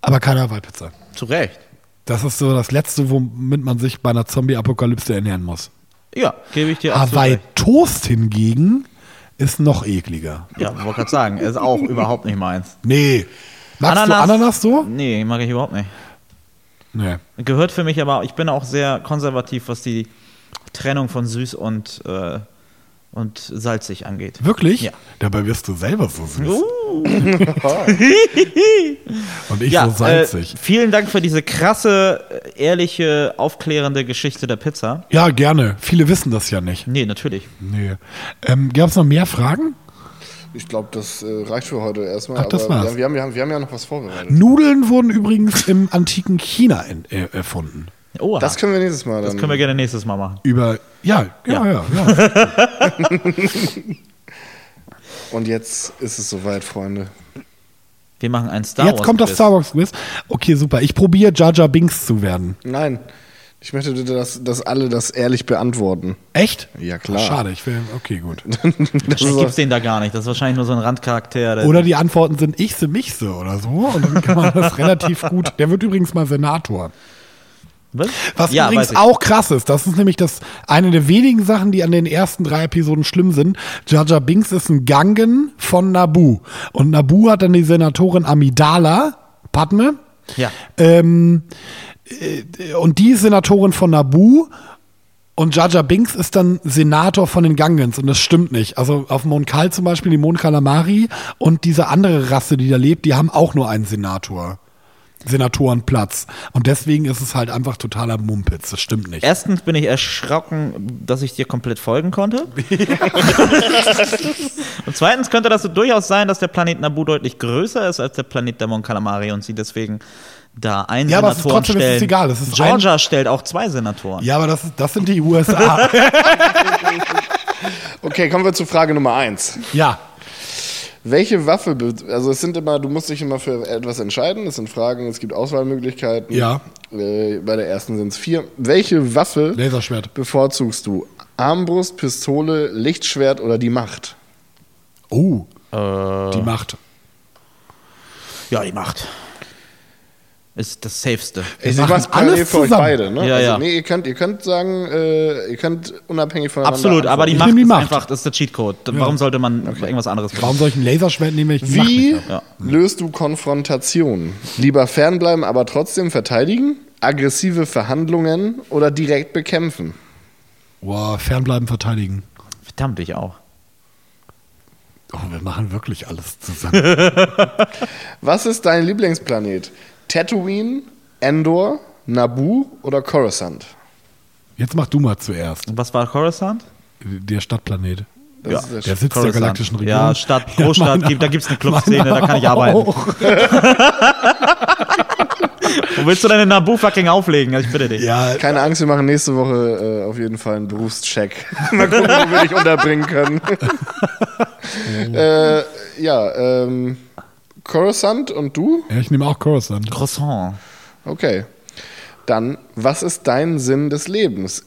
aber keine Hawaii-Pizza. Zu Recht. Das ist so das Letzte, womit man sich bei einer Zombie-Apokalypse ernähren muss. Ja, gebe ich dir recht. Hawaii-Toast hingegen ist noch ekliger. Ja, wollte gerade sagen, ist auch überhaupt nicht meins. Nee. Magst du Ananas so? Nee, mag ich überhaupt nicht. Nee. Gehört für mich aber, ich bin auch sehr konservativ, was die Trennung von süß und, äh, und salzig angeht. Wirklich? Ja. Dabei wirst du selber so süß. Und ich Ja, so salzig. Äh, vielen Dank für diese krasse, äh, ehrliche, aufklärende Geschichte der Pizza. ja, gerne. Viele wissen das ja nicht. Nee, natürlich. Nee. Ähm, Gab es noch mehr Fragen? Ich glaube, das äh, reicht für heute erstmal. Ach, das aber war's. wir, haben, wir, haben, wir haben ja noch was vorbereitet. Nudeln wurden übrigens im antiken China in, äh, erfunden. Oha. Das können wir nächstes Mal dann. das können wir gerne nächstes Mal machen. Über. Ja, ja, ja. Ja. ja, Und jetzt ist es soweit, Freunde. Wir machen ein Star Jetzt Wars kommt das. Star Wars Quiz. Okay, super. Ich probiere Jar Jar Binks zu werden. Nein, ich möchte bitte, dass, dass alle das ehrlich beantworten. Echt? Ja, klar. Schade, ich will. Okay, gut. Das ist gibt's den da gar nicht. Das ist wahrscheinlich nur so ein Randcharakter. der- Oder die Antworten sind ich se, mich se oder so. Und dann kann man das relativ gut. Der wird übrigens mal Senator. Was? Was ja, übrigens auch krass ist, das ist nämlich das eine der wenigen Sachen, die an den ersten drei Episoden schlimm sind. Jar Binks ist ein Gangen von Nabu. Und Nabu hat dann die Senatorin Amidala, Padme. Ja. Ähm, äh, und die ist Senatorin von Nabu. Und Jar Binks ist dann Senator von den Gangens und das stimmt nicht. Also auf Mon Cal zum Beispiel, die Mon Calamari und diese andere Rasse, die da lebt, die haben auch nur einen Senator. Senatorenplatz. Und deswegen ist es halt einfach totaler Mumpitz. Das stimmt nicht. Erstens bin ich erschrocken, dass ich dir komplett folgen konnte. und zweitens könnte das so durchaus sein, dass der Planet Nabu deutlich größer ist als der Planet der Mon Calamari und sie deswegen da einen Ja, aber es ist Senatoren trotzdem ist es stellen. egal, es ist Georgia stellt auch zwei Senatoren. Ja, aber das, ist, das sind die USA. Okay, kommen wir zu Frage Nummer eins. ja. Welche Waffe, also es sind immer, du musst dich immer für etwas entscheiden. Es sind Fragen, es gibt Auswahlmöglichkeiten. Ja. Äh, bei der ersten sind es vier. Welche Waffe Laserschwert. bevorzugst du? Armbrust, Pistole, Lichtschwert oder die Macht? Oh, Äh, die Macht. ja, die Macht. Ist das Safeste. Ich machen mach's parallel alles für euch zusammen. beide, ne? Ja, also, ja. Nee, ihr könnt, ihr könnt sagen, äh, ihr könnt unabhängig voneinander Absolut, aber die Ich Macht die ist Macht. einfach, das ist der Cheatcode. Warum sollte man irgendwas anderes machen? Warum soll ich ein Laserschwert nehmen, wenn ich Wie? Ja. löst du Konfrontation? Lieber fernbleiben, aber trotzdem verteidigen? Aggressive Verhandlungen oder direkt bekämpfen? Boah, fernbleiben, verteidigen. Verdammt, ich auch. Oh, wir machen wirklich alles zusammen. Was ist dein Lieblingsplanet? Tatooine, Endor, Naboo oder Coruscant? Jetzt mach du mal zuerst. Und was war Coruscant? Der Stadtplanet. Das Ja, ist der Der Sitz der Coruscant. galaktischen Region. Ja, Stadt, Ja, Großstadt, gibt, da gibt es eine Clubszene, da kann ich arbeiten. Wo willst du deine Nabu fucking auflegen? Also ich bitte dich. Ja, Keine Angst, wir machen nächste Woche äh, auf jeden Fall einen Berufscheck. Mal gucken, wo wir dich unterbringen können. äh, ja, ähm, Coruscant und du? ja, ich nehme auch Coruscant. Croissant. Okay. Dann, was ist dein Sinn des Lebens?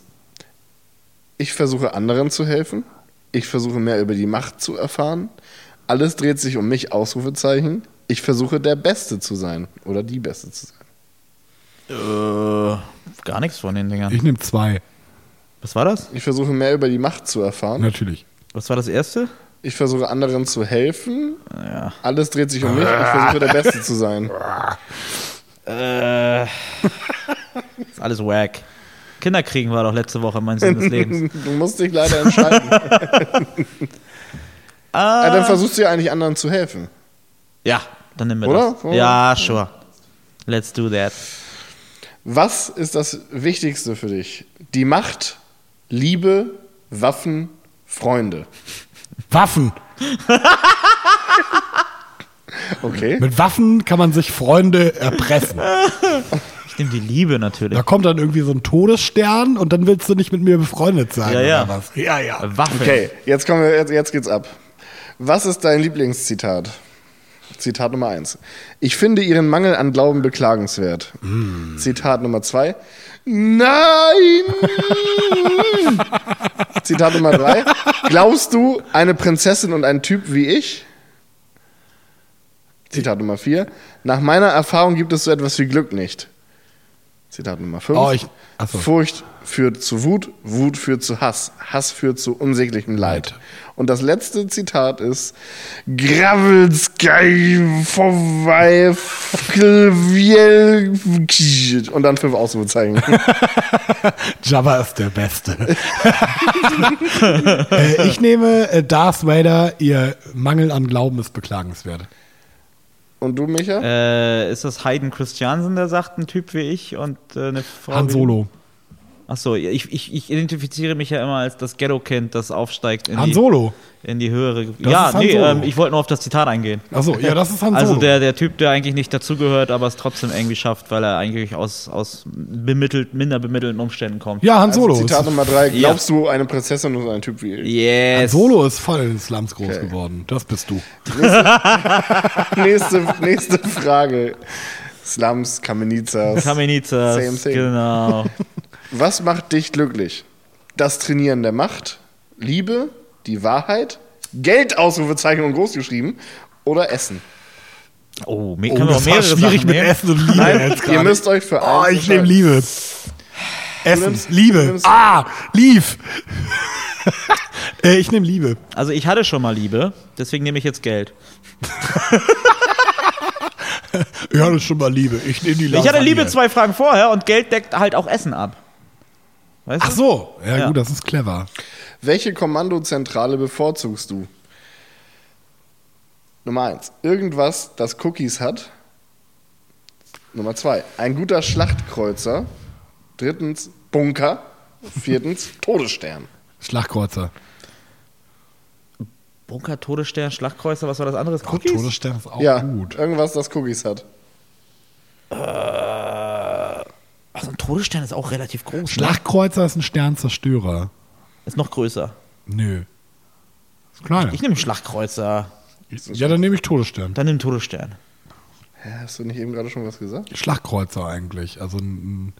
Ich versuche anderen zu helfen. Ich versuche mehr über die Macht zu erfahren. Alles dreht sich um mich, Ausrufezeichen. Ich versuche der Beste zu sein. Oder die Beste zu sein. Äh, gar nichts von den Dingern. Ich nehme zwei, Was war das? Ich versuche mehr über die Macht zu erfahren. natürlich. Was war das erste? Ich versuche anderen zu helfen. Ja. Alles dreht sich um mich. Ich versuche der Beste zu sein. Äh. ist alles wack. Kinderkriegen war doch letzte Woche mein Sinn des Lebens. Du musst dich leider entscheiden. Ah, Ja, dann versuchst du ja eigentlich anderen zu helfen. ja, dann nehmen wir Oder? das. Ja, sure. Let's do that. Was ist das Wichtigste für dich? Die Macht, Liebe, Waffen, Freunde. Waffen. Okay. Mit Waffen kann man sich Freunde erpressen. Ich nehme die Liebe natürlich. Da kommt dann irgendwie so ein Todesstern und dann willst du nicht mit mir befreundet sein. Ja, ja. Oder was? ja, ja. Waffe. Okay, jetzt kommen wir, jetzt, jetzt geht's ab. Was ist dein Lieblingszitat? Zitat Nummer eins. Ich finde ihren Mangel an Glauben beklagenswert. Zitat Nummer zwei. Nein! Zitat Nummer drei. Glaubst du, eine Prinzessin und ein Typ wie ich? Zitat Nummer vier. Nach meiner Erfahrung gibt es so etwas wie Glück nicht. Zitat Nummer fünf. Oh, ich-. Furcht führt zu Wut, Wut führt zu Hass, Hass führt zu unsäglichem Leid. Und das letzte Zitat ist Gravelsky vorbei und dann fünf Ausrufezeichen. Jabba ist der Beste. äh, ich nehme äh, Darth Vader, ihr Mangel an Glauben ist beklagenswert. Und du, Micha? Äh, ist das Hayden Christiansen, der sagt, ein Typ wie ich und äh, eine Frau Han wie Solo. Achso, ich, ich, ich identifiziere mich ja immer als das Ghetto-Kind, das aufsteigt in, Han die, Solo. in die höhere. Das ja, ist Han nee, Solo. ähm, ich wollte nur auf das Zitat eingehen. Achso, ja, das ist Han Also Solo. der, der Typ, der eigentlich nicht dazugehört, aber es trotzdem irgendwie schafft, weil er eigentlich aus, aus bemittelt, minder bemittelten Umständen kommt. ja, Han Solo. Also Zitat Nummer drei. Ja. Glaubst du, eine Prinzessin und ein Typ wie ich? Han Yes. Solo ist voll in den Slums groß Okay. geworden. Das bist du. nächste, nächste Frage. Slums, Kamenizas. Kamenizas. Same thing. Genau. Was macht dich glücklich? Das Trainieren der Macht, Liebe, die Wahrheit, Geld, Ausrufezeichen und groß geschrieben oder Essen? Oh, me Oh, können wir das war mehrere schwierig Sachen mit nehmen? Essen und Liebe Nein, jetzt ihr müsst euch für Oh, ich nehme. Liebe. Essen, nimmst- Liebe. ah, Lief. äh, ich nehme Liebe. Also ich hatte schon mal Liebe, deswegen nehme ich jetzt Geld. Ich hatte schon mal Liebe. Ich nehme die Ich hatte. Liebe zwei Fragen vorher und Geld deckt halt auch Essen ab. Weißt Ach du? so. Ja, Ja. gut, das ist clever. Welche Kommandozentrale bevorzugst du? Nummer eins. Irgendwas, das Cookies hat. Nummer zwei. Ein guter Schlachtkreuzer. Drittens Bunker. Viertens Todesstern. Schlagkreuzer. Bunker, Todesstern, Schlachtkreuzer, was war das andere? Oh, Cookies? Todesstern ist auch ja, gut. irgendwas, das Cookies hat. Ach, so ein Todesstern ist auch relativ groß. Ne? Schlagkreuzer ist ein Sternzerstörer. Ist noch größer. Nö. Ist kleiner. Ich nehme Schlachtkreuzer, Ja, dann nehme ich Todesstern. dann nimm Todesstern. Hä, hast du nicht eben gerade schon was gesagt? Schlagkreuzer eigentlich. Also ein,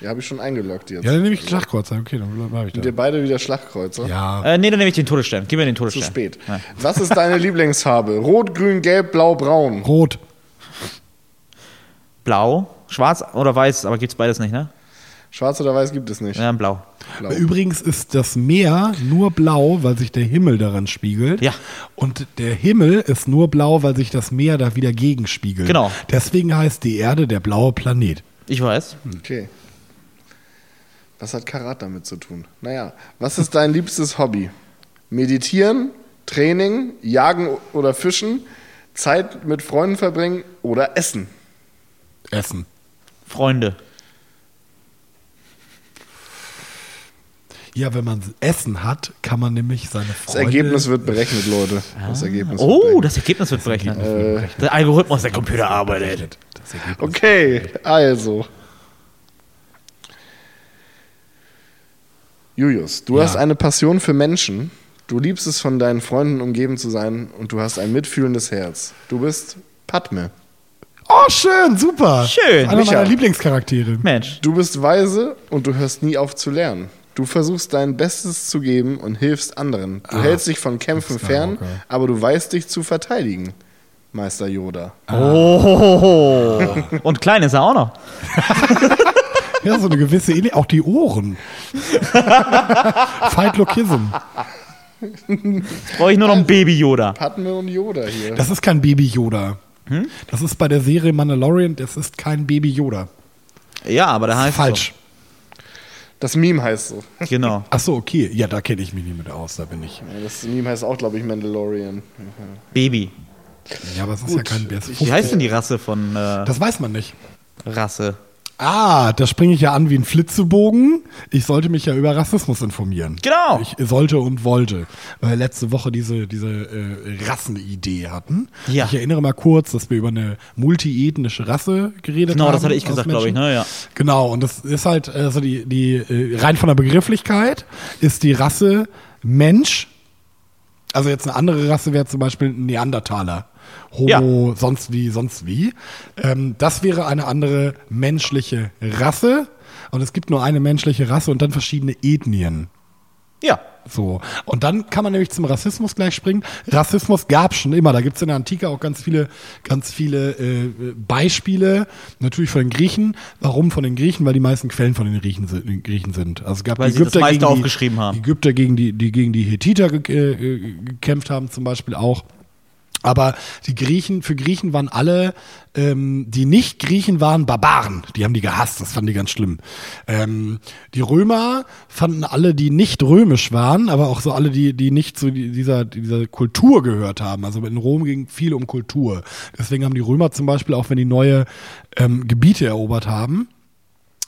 Ja, habe ich schon eingeloggt jetzt. ja, dann nehme ich Schlagkreuzer. Okay, dann bleibe ich Und da. ihr beide wieder Schlachtkreuzer? Ja, Äh, nee, dann nehme ich den Todesstern. Gib mir den Zu Todesstern. spät. Ja. Was ist deine Lieblingsfarbe? Rot, grün, gelb, blau, braun. rot. Blau, schwarz oder weiß, aber gibt's beides nicht, ne? Schwarz oder weiß gibt es nicht. Ja, blau. Blau. Übrigens ist das Meer nur blau, weil sich der Himmel darin spiegelt. Ja. Und der Himmel ist nur blau, weil sich das Meer da wieder gegenspiegelt. Genau. Deswegen heißt die Erde der blaue Planet. Ich weiß. Okay. Was hat Karat damit zu tun? Naja, was ist dein liebstes Hobby? Meditieren, Training, Jagen oder Fischen, Zeit mit Freunden verbringen oder Essen? Essen. Freunde. Ja, wenn man Essen hat, kann man nämlich seine Das Freunde... Ergebnis wird berechnet, Leute. Das Ergebnis wird Oh, berechnet. das Ergebnis wird berechnet. Der Algorithmus der Computer arbeitet. Das Ergebnis. Okay, also. Julius, du Ja. hast eine Passion für Menschen. Du liebst es, von deinen Freunden umgeben zu sein und du hast ein mitfühlendes Herz. Du bist Padme. Oh, schön, super. Schön. Einer Micha. meiner Lieblingscharaktere. Mensch. Du bist weise und du hörst nie auf zu lernen. Du versuchst dein Bestes zu geben und hilfst anderen. Du hältst dich von Kämpfen fern, Skywalker. aber du weißt dich zu verteidigen. Meister Yoda. Oh. Und klein ist er auch noch. Ja, so eine gewisse Ähnlichkeit. Auch die Ohren. Fight Lokism. Brauche ich nur noch ein Baby Yoda. Padme und Yoda hier. Das ist kein Baby Yoda. Hm? Das ist bei der Serie Mandalorian, das ist kein Baby Yoda. Ja, aber der heißt Falsch. Das Meme heißt so. So. Genau. Ach so, okay. Ja, da kenne ich mich nicht mit aus. Da bin ich. Ja, Das Meme heißt auch, glaube ich, Mandalorian. Baby. Ja, aber es ist ja kein Bär. Wie heißt denn die Rasse von äh, Das weiß man nicht. Rasse? Ah, da springe ich ja an wie ein Flitzebogen. Ich sollte mich ja über Rassismus informieren. Genau. Ich sollte und wollte, weil wir letzte Woche diese, diese äh, Rassenidee hatten. Ja. Ich erinnere mal kurz, dass wir über eine multiethnische Rasse geredet Genau, haben. das hatte ich gesagt, glaube ich, ne? Ja. Genau, und das ist halt, also die, die äh, rein von der Begrifflichkeit ist die Rasse Mensch. Also jetzt eine andere Rasse wäre zum Beispiel ein Neandertaler. Homo, sonst wie, sonst wie. Ähm, das wäre eine andere menschliche Rasse. Und es gibt nur eine menschliche Rasse und dann verschiedene Ethnien. Ja. So. Und dann kann man nämlich zum Rassismus gleich springen. Rassismus gab schon immer. Da gibt es in der Antike auch ganz viele, ganz viele äh, Beispiele. Natürlich von den Griechen. Warum von den Griechen? Weil die meisten Quellen von den Griechen sind. Griechen sind. Also es gab Weil die meiste gegen aufgeschrieben die, haben. Die Ägypter gegen die, die gegen die Hethiter ge äh, gekämpft haben zum Beispiel auch. Aber die Griechen, für Griechen waren alle, ähm, die nicht Griechen waren, Barbaren. Die haben die gehasst, das fanden die ganz schlimm. Ähm, die Römer fanden alle, die nicht römisch waren, aber auch so alle, die, die nicht zu dieser, dieser Kultur gehört haben. Also in Rom ging viel um Kultur. Deswegen haben die Römer zum Beispiel, auch wenn die neue ähm, Gebiete erobert haben,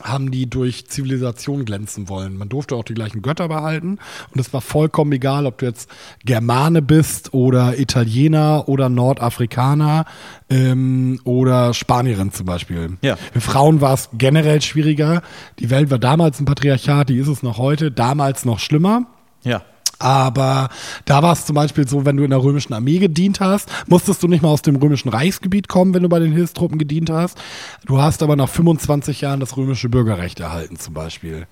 haben die durch Zivilisation glänzen wollen. Man durfte auch die gleichen Götter behalten und es war vollkommen egal, ob du jetzt Germane bist oder Italiener oder Nordafrikaner ähm, oder Spanierin zum Beispiel. Ja. Für Frauen war es generell schwieriger. Die Welt war damals ein Patriarchat, die ist es noch heute, damals noch schlimmer. Ja. Aber da war es zum Beispiel so, wenn du in der römischen Armee gedient hast, musstest du nicht mal aus dem römischen Reichsgebiet kommen, wenn du bei den Hilfstruppen gedient hast. Du hast aber nach 25 Jahren das römische Bürgerrecht erhalten zum Beispiel.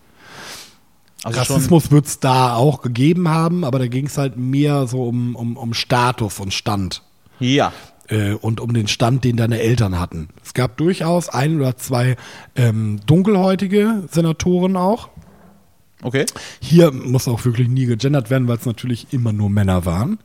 Also Rassismus wird es da auch gegeben haben, aber da ging es halt mehr so um, um, um Status und Stand ja. äh, und um den Stand, den deine Eltern hatten. Es gab durchaus ein oder zwei ähm, dunkelhäutige Senatoren auch. Okay. Hier muss auch wirklich nie gegendert werden, weil es natürlich immer nur Männer waren.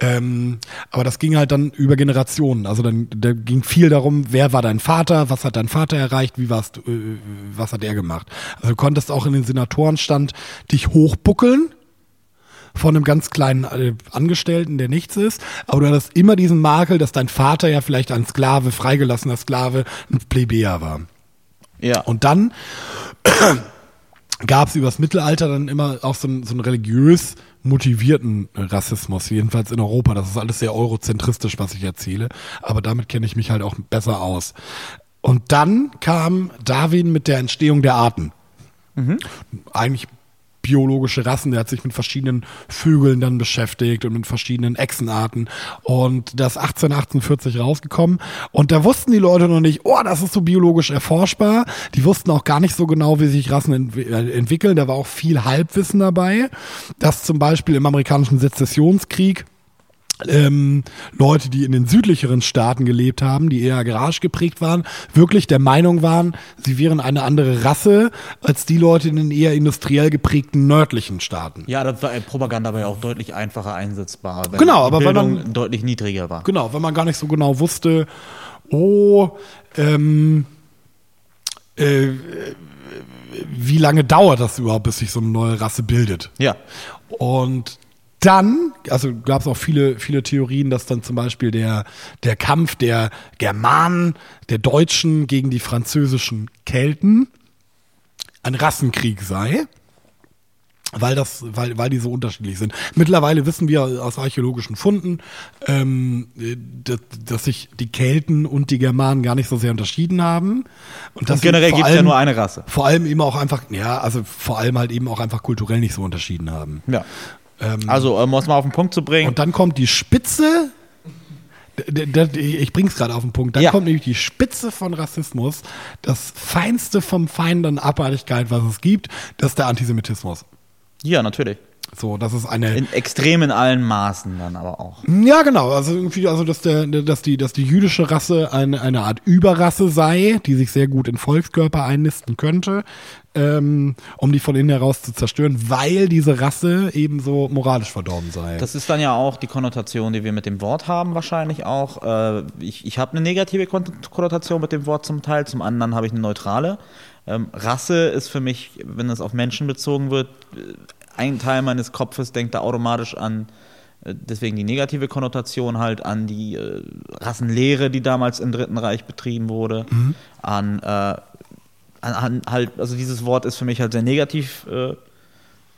Ähm, aber das ging halt dann über Generationen. Also dann da ging viel darum, wer war dein Vater, was hat dein Vater erreicht, wie warst du, äh, was hat er gemacht. Also du konntest auch in den Senatorenstand dich hochbuckeln von einem ganz kleinen äh, Angestellten, der nichts ist, aber du hattest immer diesen Makel, dass dein Vater ja vielleicht ein Sklave, freigelassener Sklave, ein Plebejer war. Ja. Und dann gab es übers Mittelalter dann immer auch so einen, so einen religiös motivierten Rassismus, jedenfalls in Europa. Das ist alles sehr eurozentristisch, was ich erzähle, aber damit kenne ich mich halt auch besser aus. Und dann kam Darwin mit der Entstehung der Arten. Eigentlich biologische Rassen, der hat sich mit verschiedenen Vögeln dann beschäftigt und mit verschiedenen Echsenarten und das 1848 rausgekommen und da wussten die Leute noch nicht, oh, das ist so biologisch erforschbar. Die wussten auch gar nicht so genau, wie sich Rassen ent äh, entwickeln. Da war auch viel Halbwissen dabei, dass zum Beispiel im amerikanischen Sezessionskrieg ähm, Leute, die in den südlicheren Staaten gelebt haben, die eher agrarisch geprägt waren, wirklich der Meinung waren, sie wären eine andere Rasse als die Leute in den eher industriell geprägten nördlichen Staaten. Ja, das war, äh, Propaganda war ja auch deutlich einfacher einsetzbar, wenn Genau, die aber weil Bildung man- deutlich niedriger war. Genau, wenn man gar nicht so genau wusste, oh, ähm, äh, wie lange dauert das überhaupt, bis sich so eine neue Rasse bildet? Ja. Und dann, also gab es auch viele, viele Theorien, dass dann zum Beispiel der, der Kampf der Germanen, der Deutschen gegen die französischen Kelten ein Rassenkrieg sei. Weil, das, weil, weil die so unterschiedlich sind. Mittlerweile wissen wir aus archäologischen Funden, ähm, dass, dass sich die Kelten und die Germanen gar nicht so sehr unterschieden haben. Und, Und generell gibt es ja nur eine Rasse. Vor allem eben auch einfach, ja, also vor allem halt eben auch einfach kulturell nicht so unterschieden haben. Ja. Also, um es mal auf den Punkt zu bringen. Und dann kommt die Spitze. Ich bring's gerade auf den Punkt. Dann Ja. kommt nämlich die Spitze von Rassismus, das feinste vom Feind an Abartigkeit, was es gibt, das ist der Antisemitismus. ja, natürlich. So, das ist eine. In extrem in allen Maßen dann aber auch. ja, genau. Also irgendwie, also dass der, dass die, dass die jüdische Rasse eine, eine Art Überrasse sei, die sich sehr gut in Volkskörper einnisten könnte, ähm, um die von innen heraus zu zerstören, weil diese Rasse eben so moralisch verdorben sei. Das ist dann ja auch die Konnotation, die wir mit dem Wort haben, wahrscheinlich auch. Äh, ich ich habe eine negative Kon Konnotation mit dem Wort zum Teil, zum anderen habe ich eine neutrale. Ähm, Rasse ist für mich, wenn es auf Menschen bezogen wird, ein Teil meines Kopfes denkt da automatisch an, äh, deswegen die negative Konnotation halt an die äh, Rassenlehre, die damals im Dritten Reich betrieben wurde, an äh, an- halt, also dieses Wort ist für mich halt sehr negativ äh,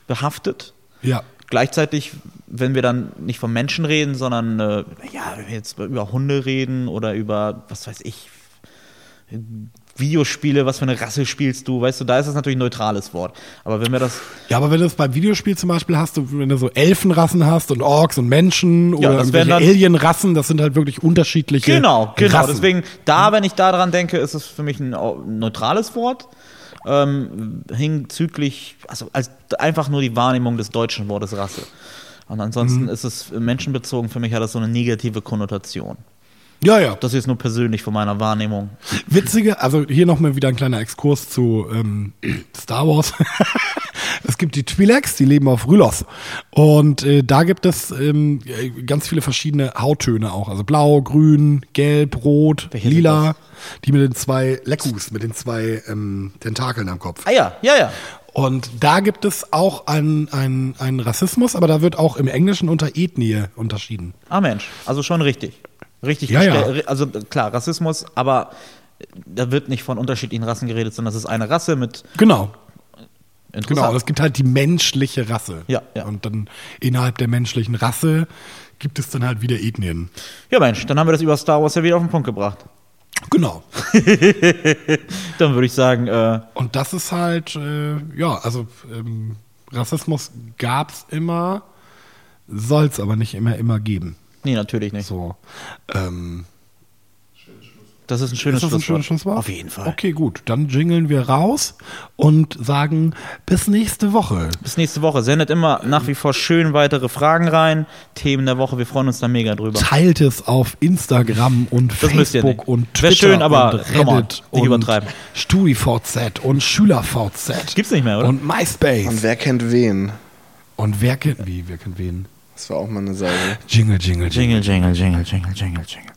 behaftet. Ja. Gleichzeitig, wenn wir dann nicht von Menschen reden, sondern äh, ja, wenn wir jetzt über Hunde reden oder über, was weiß ich, Videospiele, was für eine Rasse spielst du, weißt du, da ist es natürlich ein neutrales Wort. Aber wenn wir das, Ja, aber wenn du das beim Videospiel zum Beispiel hast, wenn du so Elfenrassen hast und Orks und Menschen oder das wären irgendwelche dann- Alienrassen, das sind halt wirklich unterschiedliche genau, genau, Rassen. deswegen, da, wenn ich daran denke, ist es für mich ein neutrales Wort. Ähm, hinzüglich, also als einfach nur die Wahrnehmung des deutschen Wortes Rasse. Und ansonsten Mhm. ist es menschenbezogen, für mich hat das so eine negative Konnotation. Ja, ja. Das ist jetzt nur persönlich von meiner Wahrnehmung. Witzige, also hier nochmal wieder ein kleiner Exkurs zu ähm, Star Wars. es gibt die Twi'leks, die leben auf Rylos. Und äh, da gibt es ähm, ganz viele verschiedene Hauttöne auch. Also blau, grün, gelb, rot, Welche lila. Die mit den zwei Leckus, mit den zwei ähm, Tentakeln am Kopf. Ah ja, ja, ja. Und da gibt es auch einen einen Rassismus, aber da wird auch im Englischen unter Ethnie unterschieden. Ah Mensch, also schon richtig. Richtig Ja, ja. gestell- Also klar, Rassismus, aber da wird nicht von unterschiedlichen Rassen geredet, sondern es ist eine Rasse mit Genau. Genau, es gibt halt die menschliche Rasse. Ja, ja. Und dann innerhalb der menschlichen Rasse gibt es dann halt wieder Ethnien. Ja Mensch, dann haben wir das über Star Wars ja wieder auf den Punkt gebracht. Genau. Dann würde ich sagen, äh, Und das ist halt, äh, ja, also ähm, Rassismus gab es immer, soll es aber nicht immer, immer geben. Nee, natürlich nicht. So. Ähm, Das ist ein schönes ist das ein Schlusswort. schönes Schlusswort? Auf jeden Fall. Okay, gut. Dann jingeln wir raus und sagen bis nächste Woche. Bis nächste Woche. Sendet immer nach wie vor schön weitere Fragen rein. Themen der Woche. Wir freuen uns da mega drüber. Teilt es auf Instagram und Das Facebook und Twitter schön, aber und on, Reddit nicht und übertreiben. StudiVZ und SchülerVZ. Gibt's nicht mehr, oder? Und MySpace. Und Und, wer kennt wen? wer kennt, wie, wer kennt wen? Das war auch mal eine Sache. Jingle, jingle, jingle. Jingle, jingle, jingle, jingle, jingle, jingle.